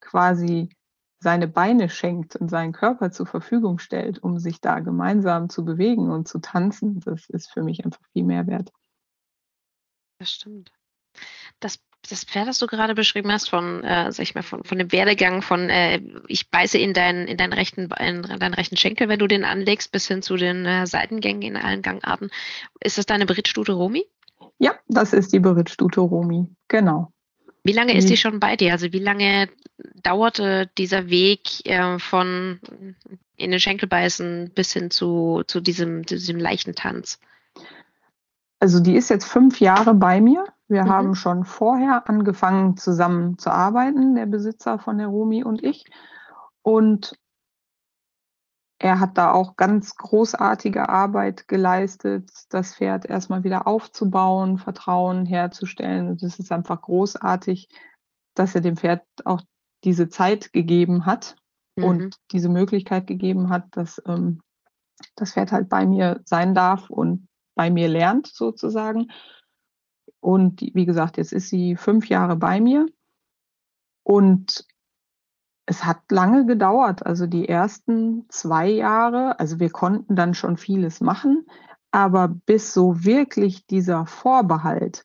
quasi seine Beine schenkt und seinen Körper zur Verfügung stellt, um sich da gemeinsam zu bewegen und zu tanzen, das ist für mich einfach viel mehr wert. Das stimmt. Das, das Pferd, das du gerade beschrieben hast, von, äh, sag ich mal, von, von dem Werdegang von äh, ich beiße in, dein, in, deinen rechten, in deinen rechten Schenkel, wenn du den anlegst, bis hin zu den äh, Seitengängen in allen Gangarten. Ist das deine Berittstute Romi? Ja, das ist die Berittstute Romi, genau. Wie lange ist die schon bei dir? Also wie lange dauerte dieser Weg äh, von in den Schenkel beißen bis hin zu, zu diesem, diesem Leichentanz? Also die ist jetzt fünf Jahre bei mir. Wir mhm. haben schon vorher angefangen zusammen zu arbeiten, der Besitzer von der Rumi und ich. Und er hat da auch ganz großartige Arbeit geleistet, das Pferd erstmal wieder aufzubauen, Vertrauen herzustellen. Und es ist einfach großartig, dass er dem Pferd auch diese Zeit gegeben hat mhm. und diese Möglichkeit gegeben hat, dass ähm, das Pferd halt bei mir sein darf und bei mir lernt sozusagen. Und wie gesagt, jetzt ist sie fünf Jahre bei mir. Und es hat lange gedauert, also die ersten zwei Jahre, also wir konnten dann schon vieles machen, aber bis so wirklich dieser Vorbehalt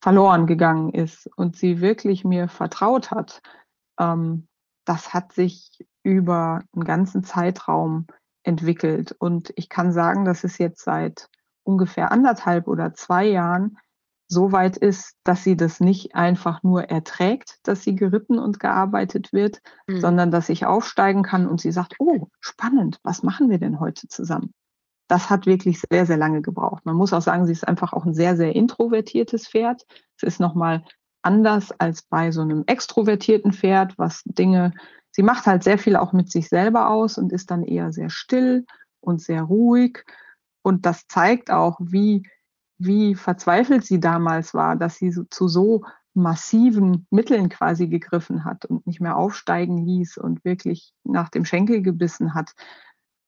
verloren gegangen ist und sie wirklich mir vertraut hat, ähm, das hat sich über einen ganzen Zeitraum entwickelt. Und ich kann sagen, dass es jetzt seit ungefähr anderthalb oder zwei Jahren so weit ist, dass sie das nicht einfach nur erträgt, dass sie geritten und gearbeitet wird, mhm. sondern dass ich aufsteigen kann und sie sagt, oh, spannend, was machen wir denn heute zusammen? Das hat wirklich sehr, sehr lange gebraucht. Man muss auch sagen, sie ist einfach auch ein sehr, sehr introvertiertes Pferd. Es ist nochmal anders als bei so einem extrovertierten Pferd, was Dinge, sie macht halt sehr viel auch mit sich selber aus und ist dann eher sehr still und sehr ruhig. Und das zeigt auch, wie wie verzweifelt sie damals war, dass sie zu so massiven Mitteln quasi gegriffen hat und nicht mehr aufsteigen ließ und wirklich nach dem Schenkel gebissen hat,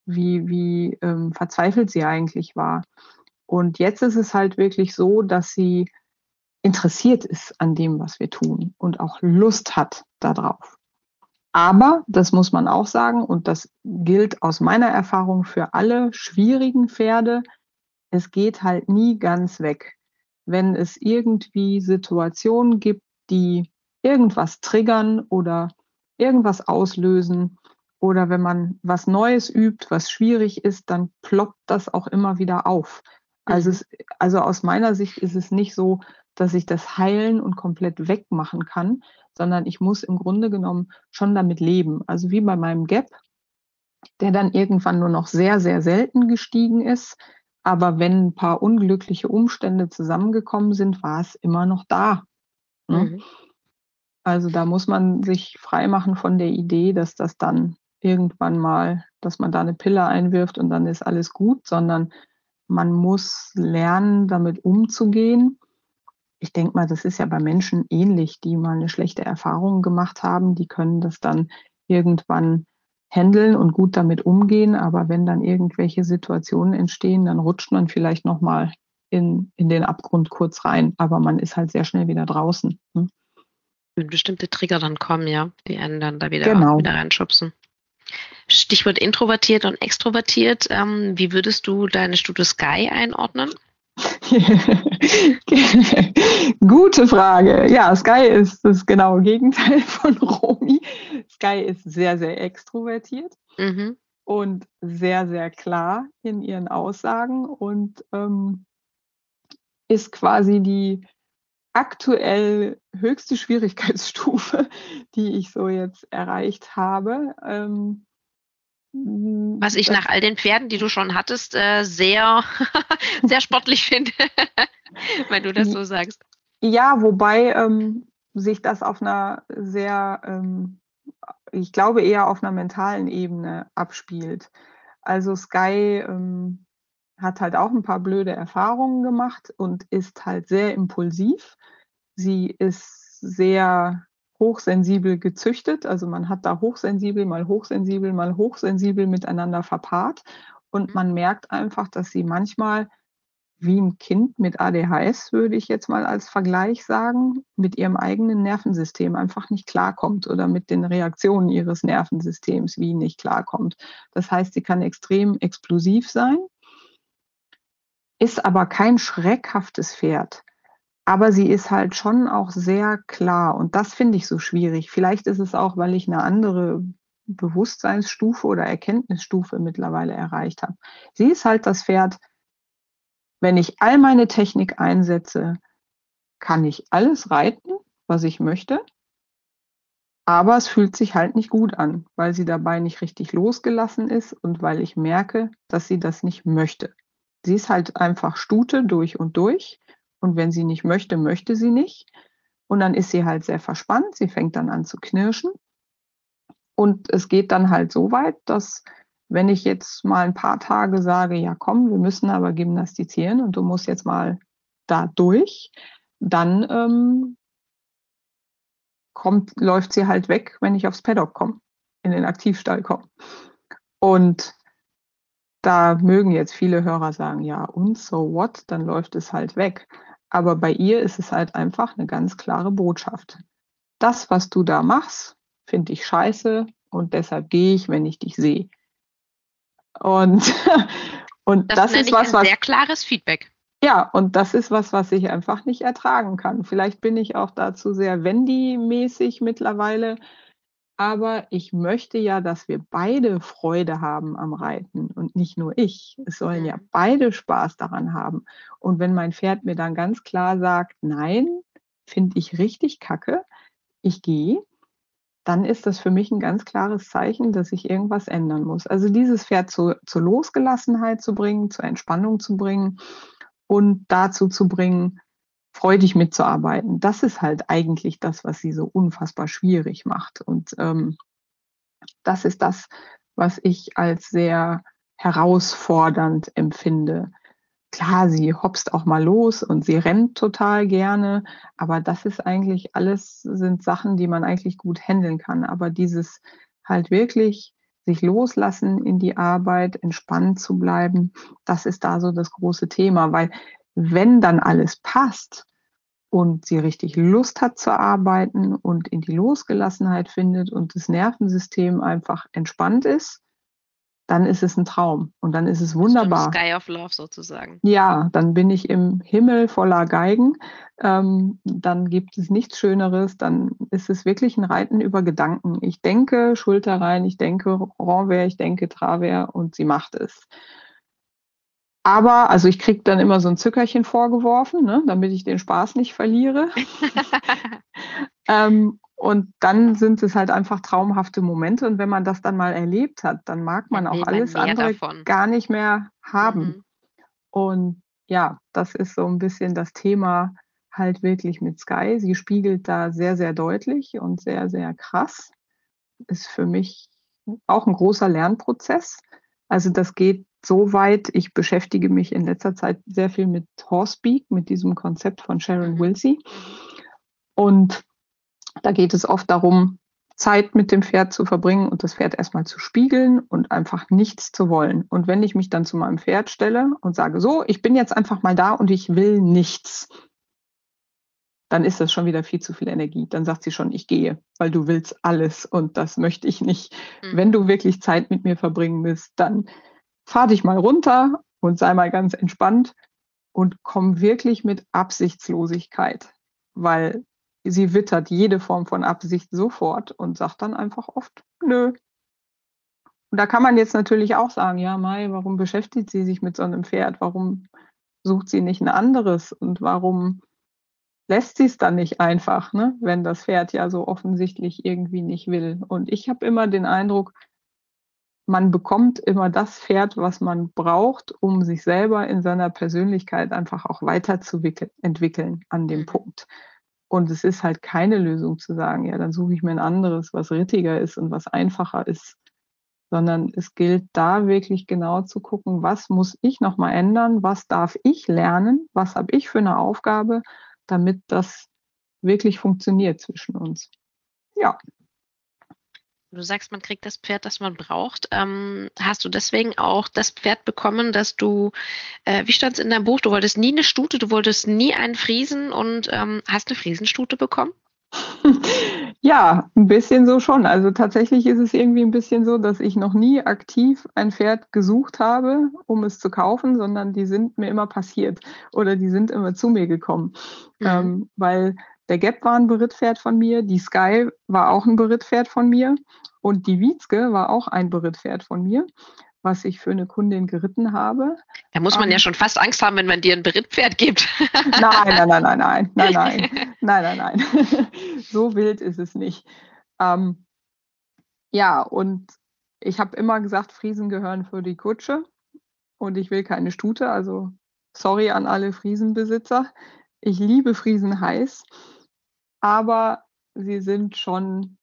wie, wie ähm, verzweifelt sie eigentlich war. Und jetzt ist es halt wirklich so, dass sie interessiert ist an dem, was wir tun und auch Lust hat darauf. Aber, das muss man auch sagen, und das gilt aus meiner Erfahrung für alle schwierigen Pferde, es geht halt nie ganz weg. Wenn es irgendwie Situationen gibt, die irgendwas triggern oder irgendwas auslösen oder wenn man was Neues übt, was schwierig ist, dann ploppt das auch immer wieder auf. Also, mhm. es, also aus meiner Sicht ist es nicht so, dass ich das heilen und komplett wegmachen kann, sondern ich muss im Grunde genommen schon damit leben. Also wie bei meinem Gap, der dann irgendwann nur noch sehr, sehr selten gestiegen ist, aber wenn ein paar unglückliche Umstände zusammengekommen sind, war es immer noch da. Ne? Mhm. Also da muss man sich freimachen von der Idee, dass das dann irgendwann mal, dass man da eine Pille einwirft und dann ist alles gut, sondern man muss lernen, damit umzugehen. Ich denke mal, das ist ja bei Menschen ähnlich, die mal eine schlechte Erfahrung gemacht haben. Die können das dann irgendwann handeln und gut damit umgehen. Aber wenn dann irgendwelche Situationen entstehen, dann rutscht man vielleicht nochmal in, in den Abgrund kurz rein. Aber man ist halt sehr schnell wieder draußen. Ne? Wenn bestimmte Trigger dann kommen, ja, die einen dann da wieder, genau. wieder reinschubsen. Stichwort introvertiert und extrovertiert. Ähm, wie würdest du deine Studio Sky einordnen? Gute Frage. Ja, Sky ist das genaue Gegenteil von Romy. Sky ist sehr, sehr extrovertiert mhm. und sehr, sehr klar in ihren Aussagen und ähm, ist quasi die aktuell höchste Schwierigkeitsstufe, die ich so jetzt erreicht habe. Ähm, was ich nach all den Pferden, die du schon hattest, äh, sehr, sehr sportlich finde, wenn du das so sagst. Ja, wobei ähm, sich das auf einer sehr, ähm, ich glaube eher auf einer mentalen Ebene abspielt. Also Sky ähm, hat halt auch ein paar blöde Erfahrungen gemacht und ist halt sehr impulsiv. Sie ist sehr hochsensibel gezüchtet. Also man hat da hochsensibel, mal hochsensibel, mal hochsensibel miteinander verpaart. Und mhm. man merkt einfach, dass sie manchmal wie ein Kind mit ADHS, würde ich jetzt mal als Vergleich sagen, mit ihrem eigenen Nervensystem einfach nicht klarkommt oder mit den Reaktionen ihres Nervensystems wie nicht klarkommt. Das heißt, sie kann extrem explosiv sein, ist aber kein schreckhaftes Pferd. Aber sie ist halt schon auch sehr klar und das finde ich so schwierig. Vielleicht ist es auch, weil ich eine andere Bewusstseinsstufe oder Erkenntnisstufe mittlerweile erreicht habe. Sie ist halt das Pferd, wenn ich all meine Technik einsetze, kann ich alles reiten, was ich möchte. Aber es fühlt sich halt nicht gut an, weil sie dabei nicht richtig losgelassen ist und weil ich merke, dass sie das nicht möchte. Sie ist halt einfach Stute durch und durch. Und wenn sie nicht möchte, möchte sie nicht. Und dann ist sie halt sehr verspannt. Sie fängt dann an zu knirschen. Und es geht dann halt so weit, dass wenn ich jetzt mal ein paar Tage sage, ja komm, wir müssen aber gymnastizieren und du musst jetzt mal da durch, dann ähm, kommt, läuft sie halt weg, wenn ich aufs Paddock komme, in den Aktivstall komme. Und da mögen jetzt viele Hörer sagen, ja, und so what, dann läuft es halt weg. Aber bei ihr ist es halt einfach eine ganz klare Botschaft. Das, was du da machst, finde ich scheiße und deshalb gehe ich, wenn ich dich sehe. Und, und das, das ist was, was. Sehr klares Feedback. Ja, und das ist was, was ich einfach nicht ertragen kann. Vielleicht bin ich auch dazu sehr Wendy-mäßig mittlerweile, aber ich möchte ja, dass wir beide Freude haben am Reiten und nicht nur ich. Es sollen ja mhm. beide Spaß daran haben. Und wenn mein Pferd mir dann ganz klar sagt, nein, finde ich richtig kacke, ich gehe, dann ist das für mich ein ganz klares Zeichen, dass ich irgendwas ändern muss. Also dieses Pferd zu, zur Losgelassenheit zu bringen, zur Entspannung zu bringen und dazu zu bringen, freudig mitzuarbeiten. Das ist halt eigentlich das, was sie so unfassbar schwierig macht. Und ähm, das ist das, was ich als sehr herausfordernd empfinde. Klar, sie hopst auch mal los und sie rennt total gerne, aber das ist eigentlich alles, sind Sachen, die man eigentlich gut handeln kann. Aber dieses halt wirklich sich loslassen in die Arbeit, entspannt zu bleiben, das ist da so das große Thema, weil wenn dann alles passt und sie richtig Lust hat zu arbeiten und in die Losgelassenheit findet und das Nervensystem einfach entspannt ist, dann ist es ein Traum und dann ist es wunderbar. Sky of Love sozusagen. Ja, dann bin ich im Himmel voller Geigen. Ähm, dann gibt es nichts Schöneres. Dann ist es wirklich ein Reiten über Gedanken. Ich denke Schulter rein, ich denke Renvers, ich denke Travers und sie macht es. Aber, also ich kriege dann immer so ein Zückerchen vorgeworfen, ne, damit ich den Spaß nicht verliere. ähm, und dann sind es halt einfach traumhafte Momente. Und wenn man das dann mal erlebt hat, dann mag man auch alles andere davon. gar nicht mehr haben. Mhm. Und ja, das ist so ein bisschen das Thema halt wirklich mit Sky. Sie spiegelt da sehr, sehr deutlich und sehr, sehr krass. Ist für mich auch ein großer Lernprozess. Also das geht so weit. Ich beschäftige mich in letzter Zeit sehr viel mit Horsepeak, mit diesem Konzept von Sharon mhm. Wilsey. Und da geht es oft darum, Zeit mit dem Pferd zu verbringen und das Pferd erstmal zu spiegeln und einfach nichts zu wollen. Und wenn ich mich dann zu meinem Pferd stelle und sage, so, ich bin jetzt einfach mal da und ich will nichts, dann ist das schon wieder viel zu viel Energie. Dann sagt sie schon, ich gehe, weil du willst alles und das möchte ich nicht. Mhm. Wenn du wirklich Zeit mit mir verbringen willst, dann fahr dich mal runter und sei mal ganz entspannt und komm wirklich mit Absichtslosigkeit, weil sie wittert jede Form von Absicht sofort und sagt dann einfach oft, nö. Und da kann man jetzt natürlich auch sagen, ja, Mai, warum beschäftigt sie sich mit so einem Pferd? Warum sucht sie nicht ein anderes? Und warum lässt sie es dann nicht einfach, ne? wenn das Pferd ja so offensichtlich irgendwie nicht will? Und ich habe immer den Eindruck, man bekommt immer das Pferd, was man braucht, um sich selber in seiner Persönlichkeit einfach auch weiterzuentwickeln an dem mhm. Punkt. Und es ist halt keine Lösung zu sagen, ja, dann suche ich mir ein anderes, was rittiger ist und was einfacher ist, sondern es gilt da wirklich genau zu gucken, was muss ich nochmal ändern, was darf ich lernen, was habe ich für eine Aufgabe, damit das wirklich funktioniert zwischen uns. Ja. Du sagst, man kriegt das Pferd, das man braucht. Ähm, hast du deswegen auch das Pferd bekommen, dass du, äh, wie stand es in deinem Buch, du wolltest nie eine Stute, du wolltest nie einen Friesen und ähm, hast eine Friesenstute bekommen? Ja, ein bisschen so schon. Also tatsächlich ist es irgendwie ein bisschen so, dass ich noch nie aktiv ein Pferd gesucht habe, um es zu kaufen, sondern die sind mir immer passiert oder die sind immer zu mir gekommen. Mhm. Ähm, weil der Gap war ein Berittpferd von mir, die Sky war auch ein Berittpferd von mir und die Wietzke war auch ein Berittpferd von mir. was ich für eine Kundin geritten habe. Da muss man ähm, ja schon fast Angst haben, wenn man dir ein Berittpferd gibt. Nein, nein, nein, nein, nein, nein, nein, nein, nein, nein. So wild ist es nicht. Ähm, ja, und ich habe immer gesagt, Friesen gehören für die Kutsche und ich will keine Stute. Also sorry an alle Friesenbesitzer. Ich liebe Friesen heiß, aber sie sind schon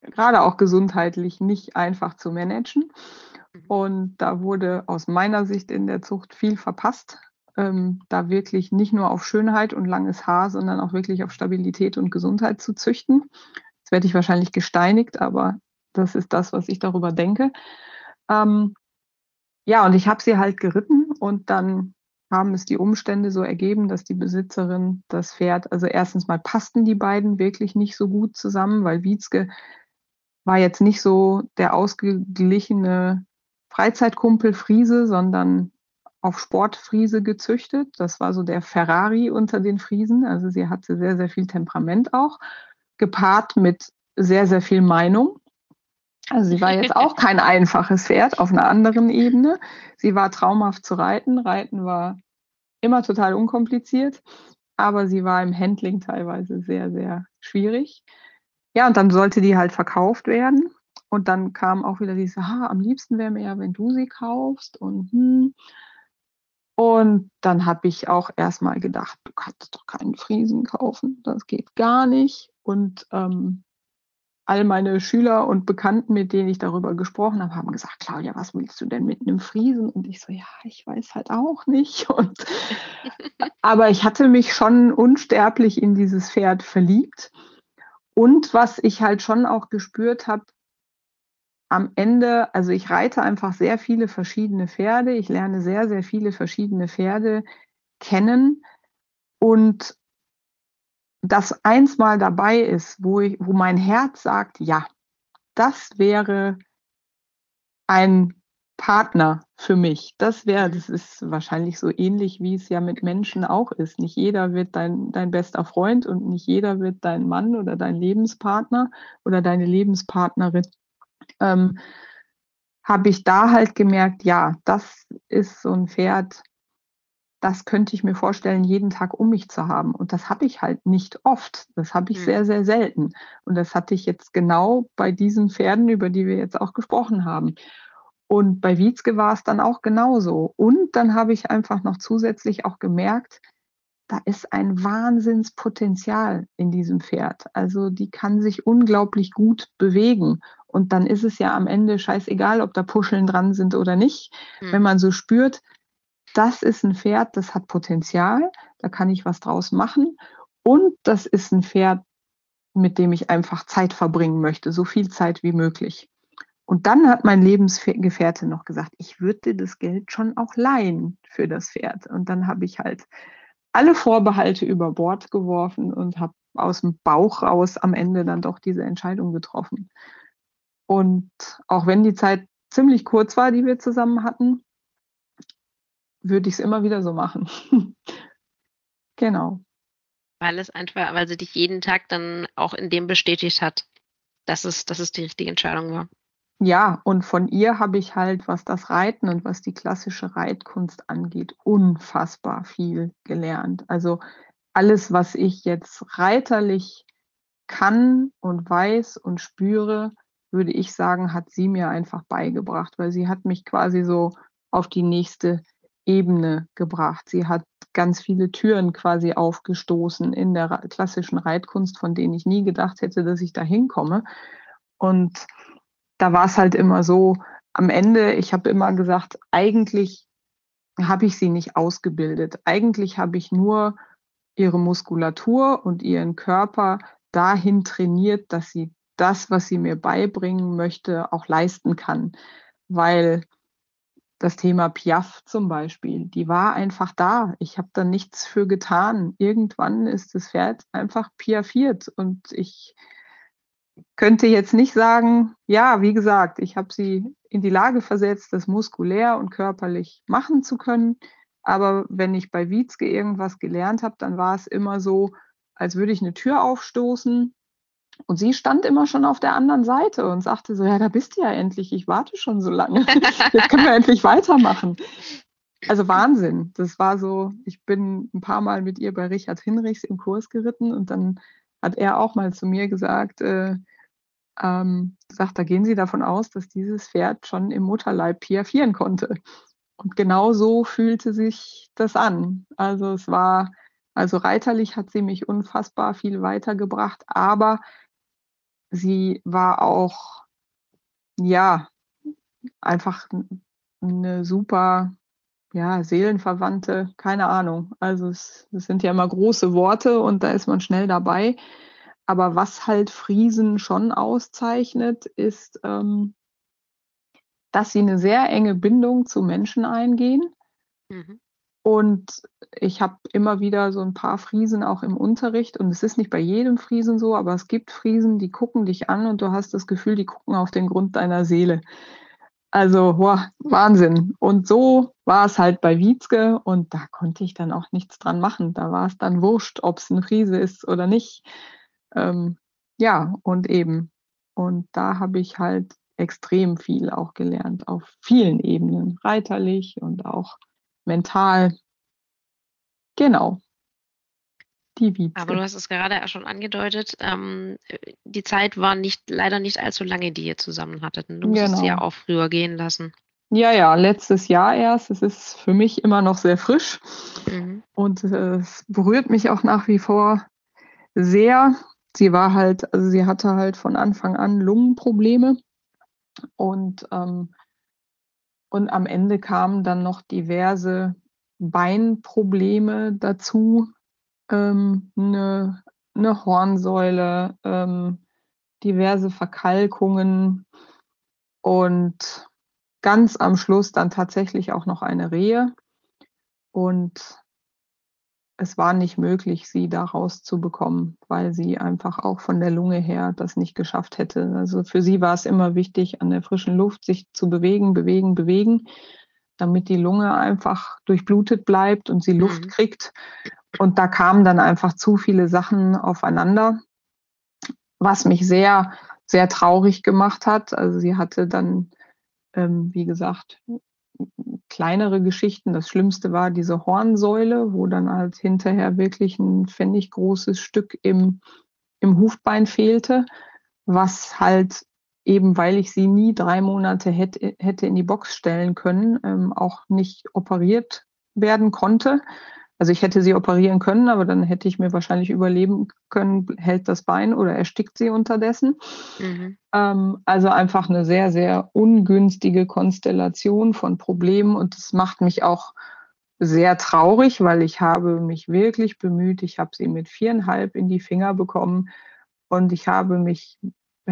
gerade auch gesundheitlich nicht einfach zu managen. Mhm. Und da wurde aus meiner Sicht in der Zucht viel verpasst. Ähm, da wirklich nicht nur auf Schönheit und langes Haar, sondern auch wirklich auf Stabilität und Gesundheit zu züchten. Jetzt werde ich wahrscheinlich gesteinigt, aber das ist das, was ich darüber denke. Ähm, ja, und ich habe sie halt geritten und dann haben es die Umstände so ergeben, dass die Besitzerin das Pferd, also erstens mal passten die beiden wirklich nicht so gut zusammen, weil Wietzke war jetzt nicht so der ausgeglichene Freizeitkumpel Friese, sondern auf Sportfriese gezüchtet. Das war so der Ferrari unter den Friesen. Also sie hatte sehr, sehr viel Temperament auch, gepaart mit sehr, sehr viel Meinung. Also sie war jetzt auch kein einfaches Pferd auf einer anderen Ebene. Sie war traumhaft zu reiten. Reiten war immer total unkompliziert, aber sie war im Handling teilweise sehr, sehr schwierig. Ja, und dann sollte die halt verkauft werden. Und dann kam auch wieder diese, ah, am liebsten wäre mir ja, wenn du sie kaufst. Und, hm. und dann habe ich auch erstmal gedacht, du kannst doch keinen Friesen kaufen. Das geht gar nicht. Und ähm, all meine Schüler und Bekannten, mit denen ich darüber gesprochen habe, haben gesagt, Claudia, was willst du denn mit einem Friesen? Und ich so, ja, ich weiß halt auch nicht. Und, aber ich hatte mich schon unsterblich in dieses Pferd verliebt. Und was ich halt schon auch gespürt habe, am Ende, also ich reite einfach sehr viele verschiedene Pferde, ich lerne sehr, sehr viele verschiedene Pferde kennen und dass eins mal dabei ist, wo, ich, wo mein Herz sagt, ja, das wäre ein Partner für mich. Das wäre, das ist wahrscheinlich so ähnlich, wie es ja mit Menschen auch ist. Nicht jeder wird dein, dein bester Freund und nicht jeder wird dein Mann oder dein Lebenspartner oder deine Lebenspartnerin. Ähm, Habe ich da halt gemerkt, ja, das ist so ein Pferd, das könnte ich mir vorstellen, jeden Tag um mich zu haben. Und das habe ich halt nicht oft. Das habe ich mhm. sehr, sehr selten. Und das hatte ich jetzt genau bei diesen Pferden, über die wir jetzt auch gesprochen haben. Und bei Wietzke war es dann auch genauso. Und dann habe ich einfach noch zusätzlich auch gemerkt, da ist ein Wahnsinnspotenzial in diesem Pferd. Also die kann sich unglaublich gut bewegen. Und dann ist es ja am Ende scheißegal, ob da Puscheln dran sind oder nicht. Mhm. Wenn man so spürt, das ist ein Pferd, das hat Potenzial, da kann ich was draus machen. Und das ist ein Pferd, mit dem ich einfach Zeit verbringen möchte, so viel Zeit wie möglich. Und dann hat mein Lebensgefährte noch gesagt, ich würde dir das Geld schon auch leihen für das Pferd. Und dann habe ich halt alle Vorbehalte über Bord geworfen und habe aus dem Bauch raus am Ende dann doch diese Entscheidung getroffen. Und auch wenn die Zeit ziemlich kurz war, die wir zusammen hatten, würde ich es immer wieder so machen. genau. Weil es einfach, weil sie dich jeden Tag dann auch in dem bestätigt hat, dass es, dass es die richtige Entscheidung war. Ja, und von ihr habe ich halt, was das Reiten und was die klassische Reitkunst angeht, unfassbar viel gelernt. Also alles, was ich jetzt reiterlich kann und weiß und spüre, würde ich sagen, hat sie mir einfach beigebracht, weil sie hat mich quasi so auf die nächste Ebene gebracht. Sie hat ganz viele Türen quasi aufgestoßen in der klassischen Reitkunst, von denen ich nie gedacht hätte, dass ich da hinkomme. Und da war es halt immer so, am Ende, ich habe immer gesagt, eigentlich habe ich sie nicht ausgebildet. Eigentlich habe ich nur ihre Muskulatur und ihren Körper dahin trainiert, dass sie das, was sie mir beibringen möchte, auch leisten kann. Weil das Thema Piaf zum Beispiel, die war einfach da. Ich habe da nichts für getan. Irgendwann ist das Pferd einfach piafiert und ich könnte jetzt nicht sagen, ja, wie gesagt, ich habe sie in die Lage versetzt, das muskulär und körperlich machen zu können. Aber wenn ich bei Wietzke irgendwas gelernt habe, dann war es immer so, als würde ich eine Tür aufstoßen Und sie stand immer schon auf der anderen Seite und sagte so, ja, da bist du ja endlich, ich warte schon so lange. Jetzt können wir endlich weitermachen. Also Wahnsinn. Das war so, ich bin ein paar Mal mit ihr bei Richard Hinrichs im Kurs geritten und dann hat er auch mal zu mir gesagt, äh, ähm, sagt, da gehen Sie davon aus, dass dieses Pferd schon im Mutterleib piaffieren konnte. Und genau so fühlte sich das an. Also es war, also reiterlich hat sie mich unfassbar viel weitergebracht, aber sie war auch, ja, einfach eine super, ja, Seelenverwandte, keine Ahnung. Also es, es sind ja immer große Worte und da ist man schnell dabei. Aber was halt Friesen schon auszeichnet, ist, ähm, dass sie eine sehr enge Bindung zu Menschen eingehen. Mhm. Und ich habe immer wieder so ein paar Friesen auch im Unterricht. Und es ist nicht bei jedem Friesen so, aber es gibt Friesen, die gucken dich an und du hast das Gefühl, die gucken auf den Grund deiner Seele. Also, boah, Wahnsinn. Und so war es halt bei Wietzke und da konnte ich dann auch nichts dran machen. Da war es dann wurscht, ob es ein Friese ist oder nicht. Ähm, ja, und eben. Und da habe ich halt extrem viel auch gelernt, auf vielen Ebenen, reiterlich und auch mental. Genau. Die Wiebke. Aber du hast es gerade ja schon angedeutet, ähm, die Zeit war nicht, leider nicht allzu lange, die ihr zusammen hattet. Du musstest genau. sie ja auch früher gehen lassen. Ja, ja, letztes Jahr erst. Es ist für mich immer noch sehr frisch mhm. und äh, es berührt mich auch nach wie vor sehr. Sie war halt, also sie hatte halt von Anfang an Lungenprobleme und ähm, und am Ende kamen dann noch diverse Beinprobleme dazu, ähm, eine, eine Hornsäule, ähm, diverse Verkalkungen und ganz am Schluss dann tatsächlich auch noch eine Rehe. Und es war nicht möglich, sie da rauszubekommen, weil sie einfach auch von der Lunge her das nicht geschafft hätte. Also für sie war es immer wichtig, an der frischen Luft sich zu bewegen, bewegen, bewegen, damit die Lunge einfach durchblutet bleibt und sie Luft mhm. kriegt. Und da kamen dann einfach zu viele Sachen aufeinander, was mich sehr, sehr traurig gemacht hat. Also sie hatte dann, ähm, wie gesagt, kleinere Geschichten. Das Schlimmste war diese Hornsäule, wo dann halt hinterher wirklich ein pfennig großes Stück im, im Hufbein fehlte, was halt eben, weil ich sie nie drei Monate hätte, hätte in die Box stellen können, ähm, auch nicht operiert werden konnte. Also ich hätte sie operieren können, aber dann hätte ich mir wahrscheinlich überleben können, hält das Bein oder erstickt sie unterdessen. Mhm. Ähm, also einfach eine sehr, sehr ungünstige Konstellation von Problemen und das macht mich auch sehr traurig, weil ich habe mich wirklich bemüht. Ich habe sie mit viereinhalb in die Finger bekommen und ich habe mich,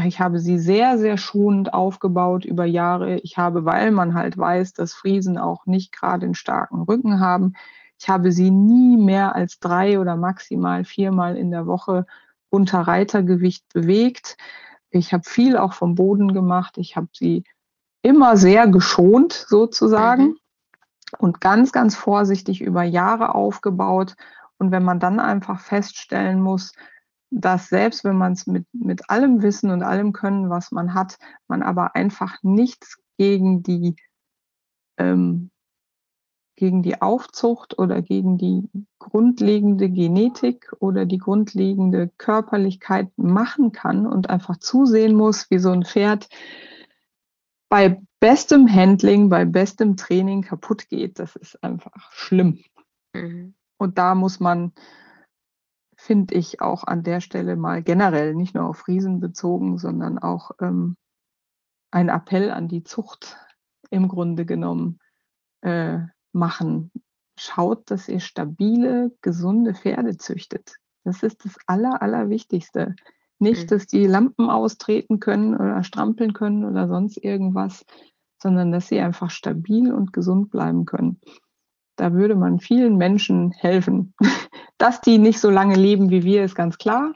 ich habe sie sehr, sehr schonend aufgebaut über Jahre. Ich habe, weil man halt weiß, dass Friesen auch nicht gerade einen starken Rücken haben, ich habe sie nie mehr als drei oder maximal viermal in der Woche unter Reitergewicht bewegt. Ich habe viel auch vom Boden gemacht. Ich habe sie immer sehr geschont sozusagen mhm. und ganz, ganz vorsichtig über Jahre aufgebaut. Und wenn man dann einfach feststellen muss, dass selbst wenn man es mit, mit allem Wissen und allem Können, was man hat, man aber einfach nichts gegen die ähm, gegen die Aufzucht oder gegen die grundlegende Genetik oder die grundlegende Körperlichkeit machen kann und einfach zusehen muss, wie so ein Pferd bei bestem Handling, bei bestem Training kaputt geht. Das ist einfach schlimm. Mhm. Und da muss man, finde ich, auch an der Stelle mal generell, nicht nur auf Riesen bezogen, sondern auch ähm, ein Appell an die Zucht im Grunde genommen äh, machen. Schaut, dass ihr stabile, gesunde Pferde züchtet. Das ist das Aller, Allerwichtigste. Nicht, mhm. dass die Lampen austreten können oder strampeln können oder sonst irgendwas, sondern dass sie einfach stabil und gesund bleiben können. Da würde man vielen Menschen helfen. Dass die nicht so lange leben wie wir, ist ganz klar.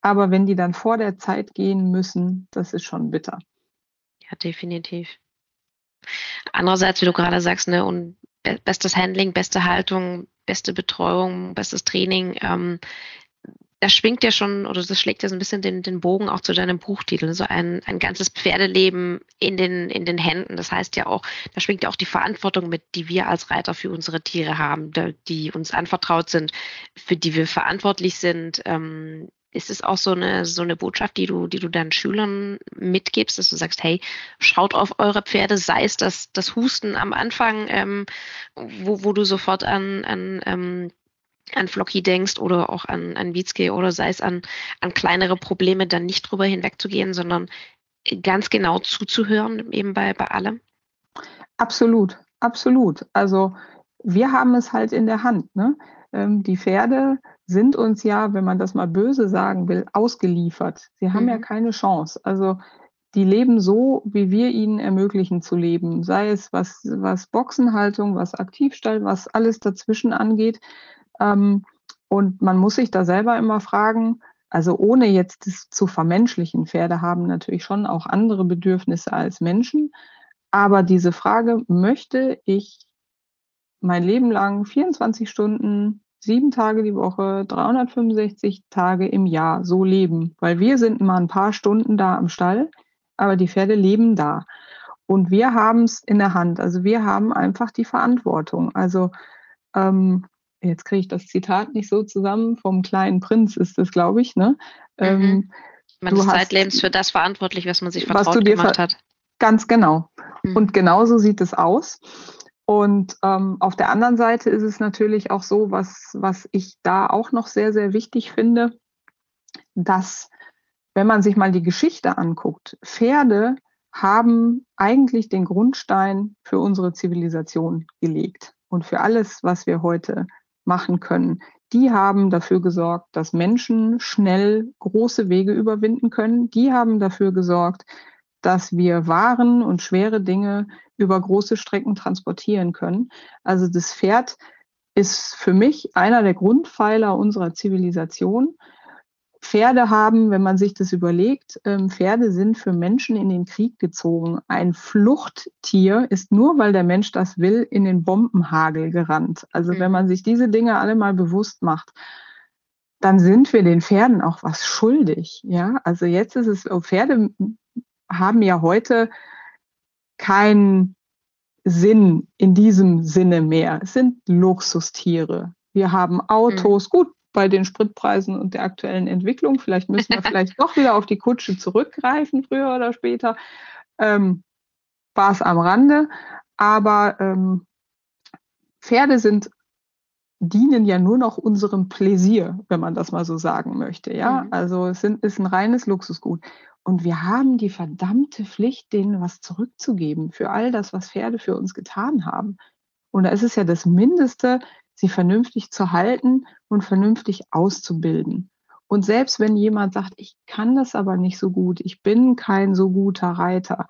Aber wenn die dann vor der Zeit gehen müssen, das ist schon bitter. Ja, definitiv. Andererseits, wie du gerade sagst, ne, und bestes Handling, beste Haltung, beste Betreuung, bestes Training. Ähm, das schwingt ja schon, oder das schlägt ja so ein bisschen den, den Bogen auch zu deinem Buchtitel, so ein, ein ganzes Pferdeleben in den, in den Händen. Das heißt ja auch, da schwingt ja auch die Verantwortung mit, die wir als Reiter für unsere Tiere haben, die uns anvertraut sind, für die wir verantwortlich sind. Ähm, ist es auch so eine, so eine Botschaft, die du, die du deinen Schülern mitgibst, dass du sagst, hey, schaut auf eure Pferde, sei es das, das Husten am Anfang, ähm, wo, wo du sofort an, an ähm, an Flocky denkst oder auch an, an Witzke oder sei es an, an kleinere Probleme, dann nicht drüber hinwegzugehen, sondern ganz genau zuzuhören, eben bei, bei allem? Absolut, absolut. Also wir haben es halt in der Hand. Ne? Ähm, die Pferde sind uns ja, wenn man das mal böse sagen will, ausgeliefert. Sie haben mhm. ja keine Chance. Also die leben so, wie wir ihnen ermöglichen zu leben. Sei es was, was Boxenhaltung, was Aktivstall, was alles dazwischen angeht. Ähm, und man muss sich da selber immer fragen, also ohne jetzt das zu vermenschlichen, Pferde haben natürlich schon auch andere Bedürfnisse als Menschen. Aber diese Frage, möchte ich mein Leben lang 24 Stunden, sieben Tage die Woche, 365 Tage im Jahr so leben? Weil wir sind immer ein paar Stunden da am Stall, aber die Pferde leben da. Und wir haben es in der Hand. Also wir haben einfach die Verantwortung. Also ähm, jetzt kriege ich das Zitat nicht so zusammen, vom kleinen Prinz ist das, glaube ich, ne? Mhm. Ähm, man ist zeitlebens für das verantwortlich, was man sich vertraut gemacht hat. Ganz genau. Mhm. Und genauso sieht es aus. Und ähm, auf der anderen Seite ist es natürlich auch so, was, was ich da auch noch sehr, sehr wichtig finde, dass, wenn man sich mal die Geschichte anguckt, Pferde haben eigentlich den Grundstein für unsere Zivilisation gelegt und für alles, was wir heute machen können. Die haben dafür gesorgt, dass Menschen schnell große Wege überwinden können. Die haben dafür gesorgt, dass wir Waren und schwere Dinge über große Strecken transportieren können. Also das Pferd ist für mich einer der Grundpfeiler unserer Zivilisation. Pferde haben, wenn man sich das überlegt, ähm, Pferde sind für Menschen in den Krieg gezogen. Ein Fluchttier ist nur, weil der Mensch das will, in den Bombenhagel gerannt. Also wenn mhm. man sich diese Dinge alle mal bewusst macht, dann sind wir den Pferden auch was schuldig. Ja, also jetzt ist es, oh, Pferde haben ja heute keinen Sinn in diesem Sinne mehr. Es sind Luxustiere. Wir haben Autos. Mhm. Gut, bei den Spritpreisen und der aktuellen Entwicklung. Vielleicht müssen wir vielleicht doch wieder auf die Kutsche zurückgreifen, früher oder später. Ähm, Spaß am Rande. Aber ähm, Pferde sind dienen ja nur noch unserem Pläsier, wenn man das mal so sagen möchte. Ja, mhm. also es sind, ist ein reines Luxusgut. Und wir haben die verdammte Pflicht, denen was zurückzugeben für all das, was Pferde für uns getan haben. Und da ist es ja das Mindeste, sie vernünftig zu halten und vernünftig auszubilden. Und selbst wenn jemand sagt, ich kann das aber nicht so gut, ich bin kein so guter Reiter,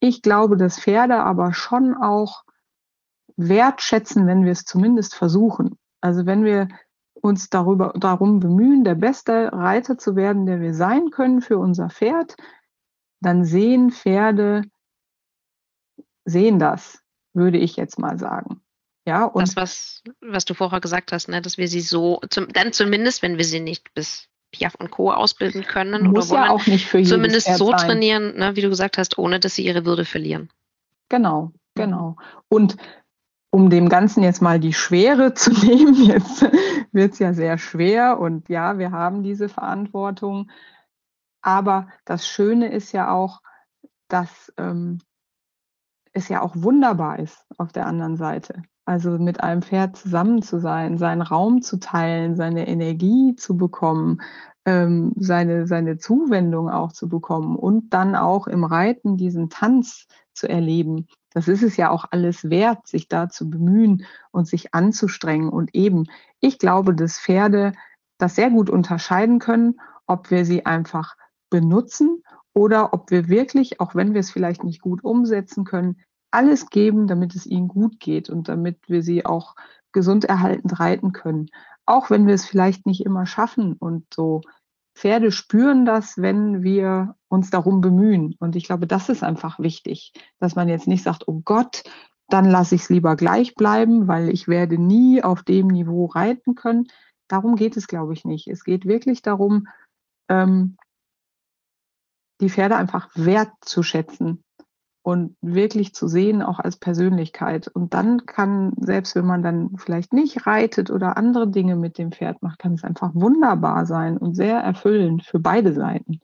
ich glaube, dass Pferde aber schon auch wertschätzen, wenn wir es zumindest versuchen. Also wenn wir uns darüber, darum bemühen, der beste Reiter zu werden, der wir sein können für unser Pferd, dann sehen Pferde, sehen das, würde ich jetzt mal sagen. Ja, und das, was, was du vorher gesagt hast, ne, dass wir sie so, zum, dann zumindest, wenn wir sie nicht bis Piaf und Co. ausbilden können Muss oder ja auch nicht für zumindest so sein. trainieren, ne, wie du gesagt hast, ohne dass sie ihre Würde verlieren. Genau, genau. Und um dem Ganzen jetzt mal die Schwere zu nehmen, jetzt wird es ja sehr schwer und ja, wir haben diese Verantwortung. Aber das Schöne ist ja auch, dass ähm, es ja auch wunderbar ist auf der anderen Seite. Also mit einem Pferd zusammen zu sein, seinen Raum zu teilen, seine Energie zu bekommen, ähm, seine, seine Zuwendung auch zu bekommen und dann auch im Reiten diesen Tanz zu erleben. Das ist es ja auch alles wert, sich da zu bemühen und sich anzustrengen. Und eben, ich glaube, dass Pferde das sehr gut unterscheiden können, ob wir sie einfach benutzen oder ob wir wirklich, auch wenn wir es vielleicht nicht gut umsetzen können, alles geben, damit es ihnen gut geht und damit wir sie auch gesund erhaltend reiten können. Auch wenn wir es vielleicht nicht immer schaffen und so. Pferde spüren das, wenn wir uns darum bemühen. Und ich glaube, das ist einfach wichtig, dass man jetzt nicht sagt, oh Gott, dann lasse ich es lieber gleich bleiben, weil ich werde nie auf dem Niveau reiten können. darum geht es, glaube ich, nicht. Es geht wirklich darum, ähm, die Pferde einfach wertzuschätzen und wirklich zu sehen, auch als Persönlichkeit. Und dann kann, selbst wenn man dann vielleicht nicht reitet oder andere Dinge mit dem Pferd macht, kann es einfach wunderbar sein und sehr erfüllend für beide Seiten.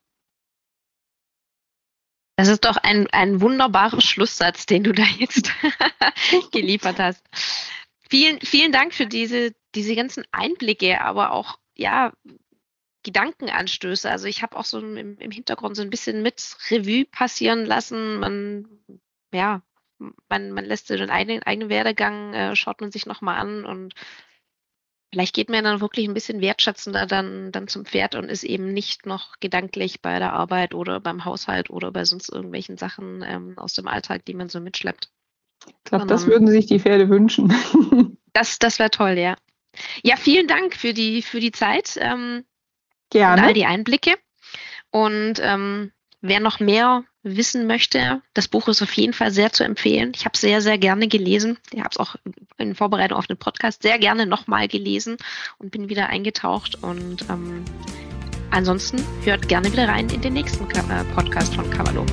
Das ist doch ein, ein wunderbarer Schlusssatz, den du da jetzt geliefert hast. Vielen, vielen Dank für diese, diese ganzen Einblicke, aber auch, ja, Gedankenanstöße. Also ich habe auch so im, im, Hintergrund so ein bisschen mit Revue passieren lassen. Man, ja, man, man lässt den eigenen, eigenen Werdegang, äh, schaut man sich nochmal an und vielleicht geht man dann wirklich ein bisschen wertschätzender dann, dann zum Pferd und ist eben nicht noch gedanklich bei der Arbeit oder beim Haushalt oder bei sonst irgendwelchen Sachen ähm, aus dem Alltag, die man so mitschleppt. Ich glaube, das würden sich die Pferde wünschen. das das wäre toll, ja. Ja, vielen Dank für die, für die Zeit. Ähm, Gerne. Und all die Einblicke. Und ähm, wer noch mehr wissen möchte, das Buch ist auf jeden Fall sehr zu empfehlen. Ich habe es sehr, sehr gerne gelesen. Ich habe es auch in Vorbereitung auf den Podcast sehr gerne nochmal gelesen und bin wieder eingetaucht. Und ähm, ansonsten hört gerne wieder rein in den nächsten äh, Podcast von Cavallo.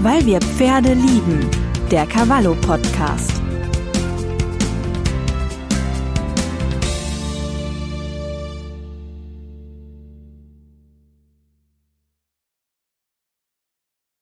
Weil wir Pferde lieben, der Cavallo Podcast.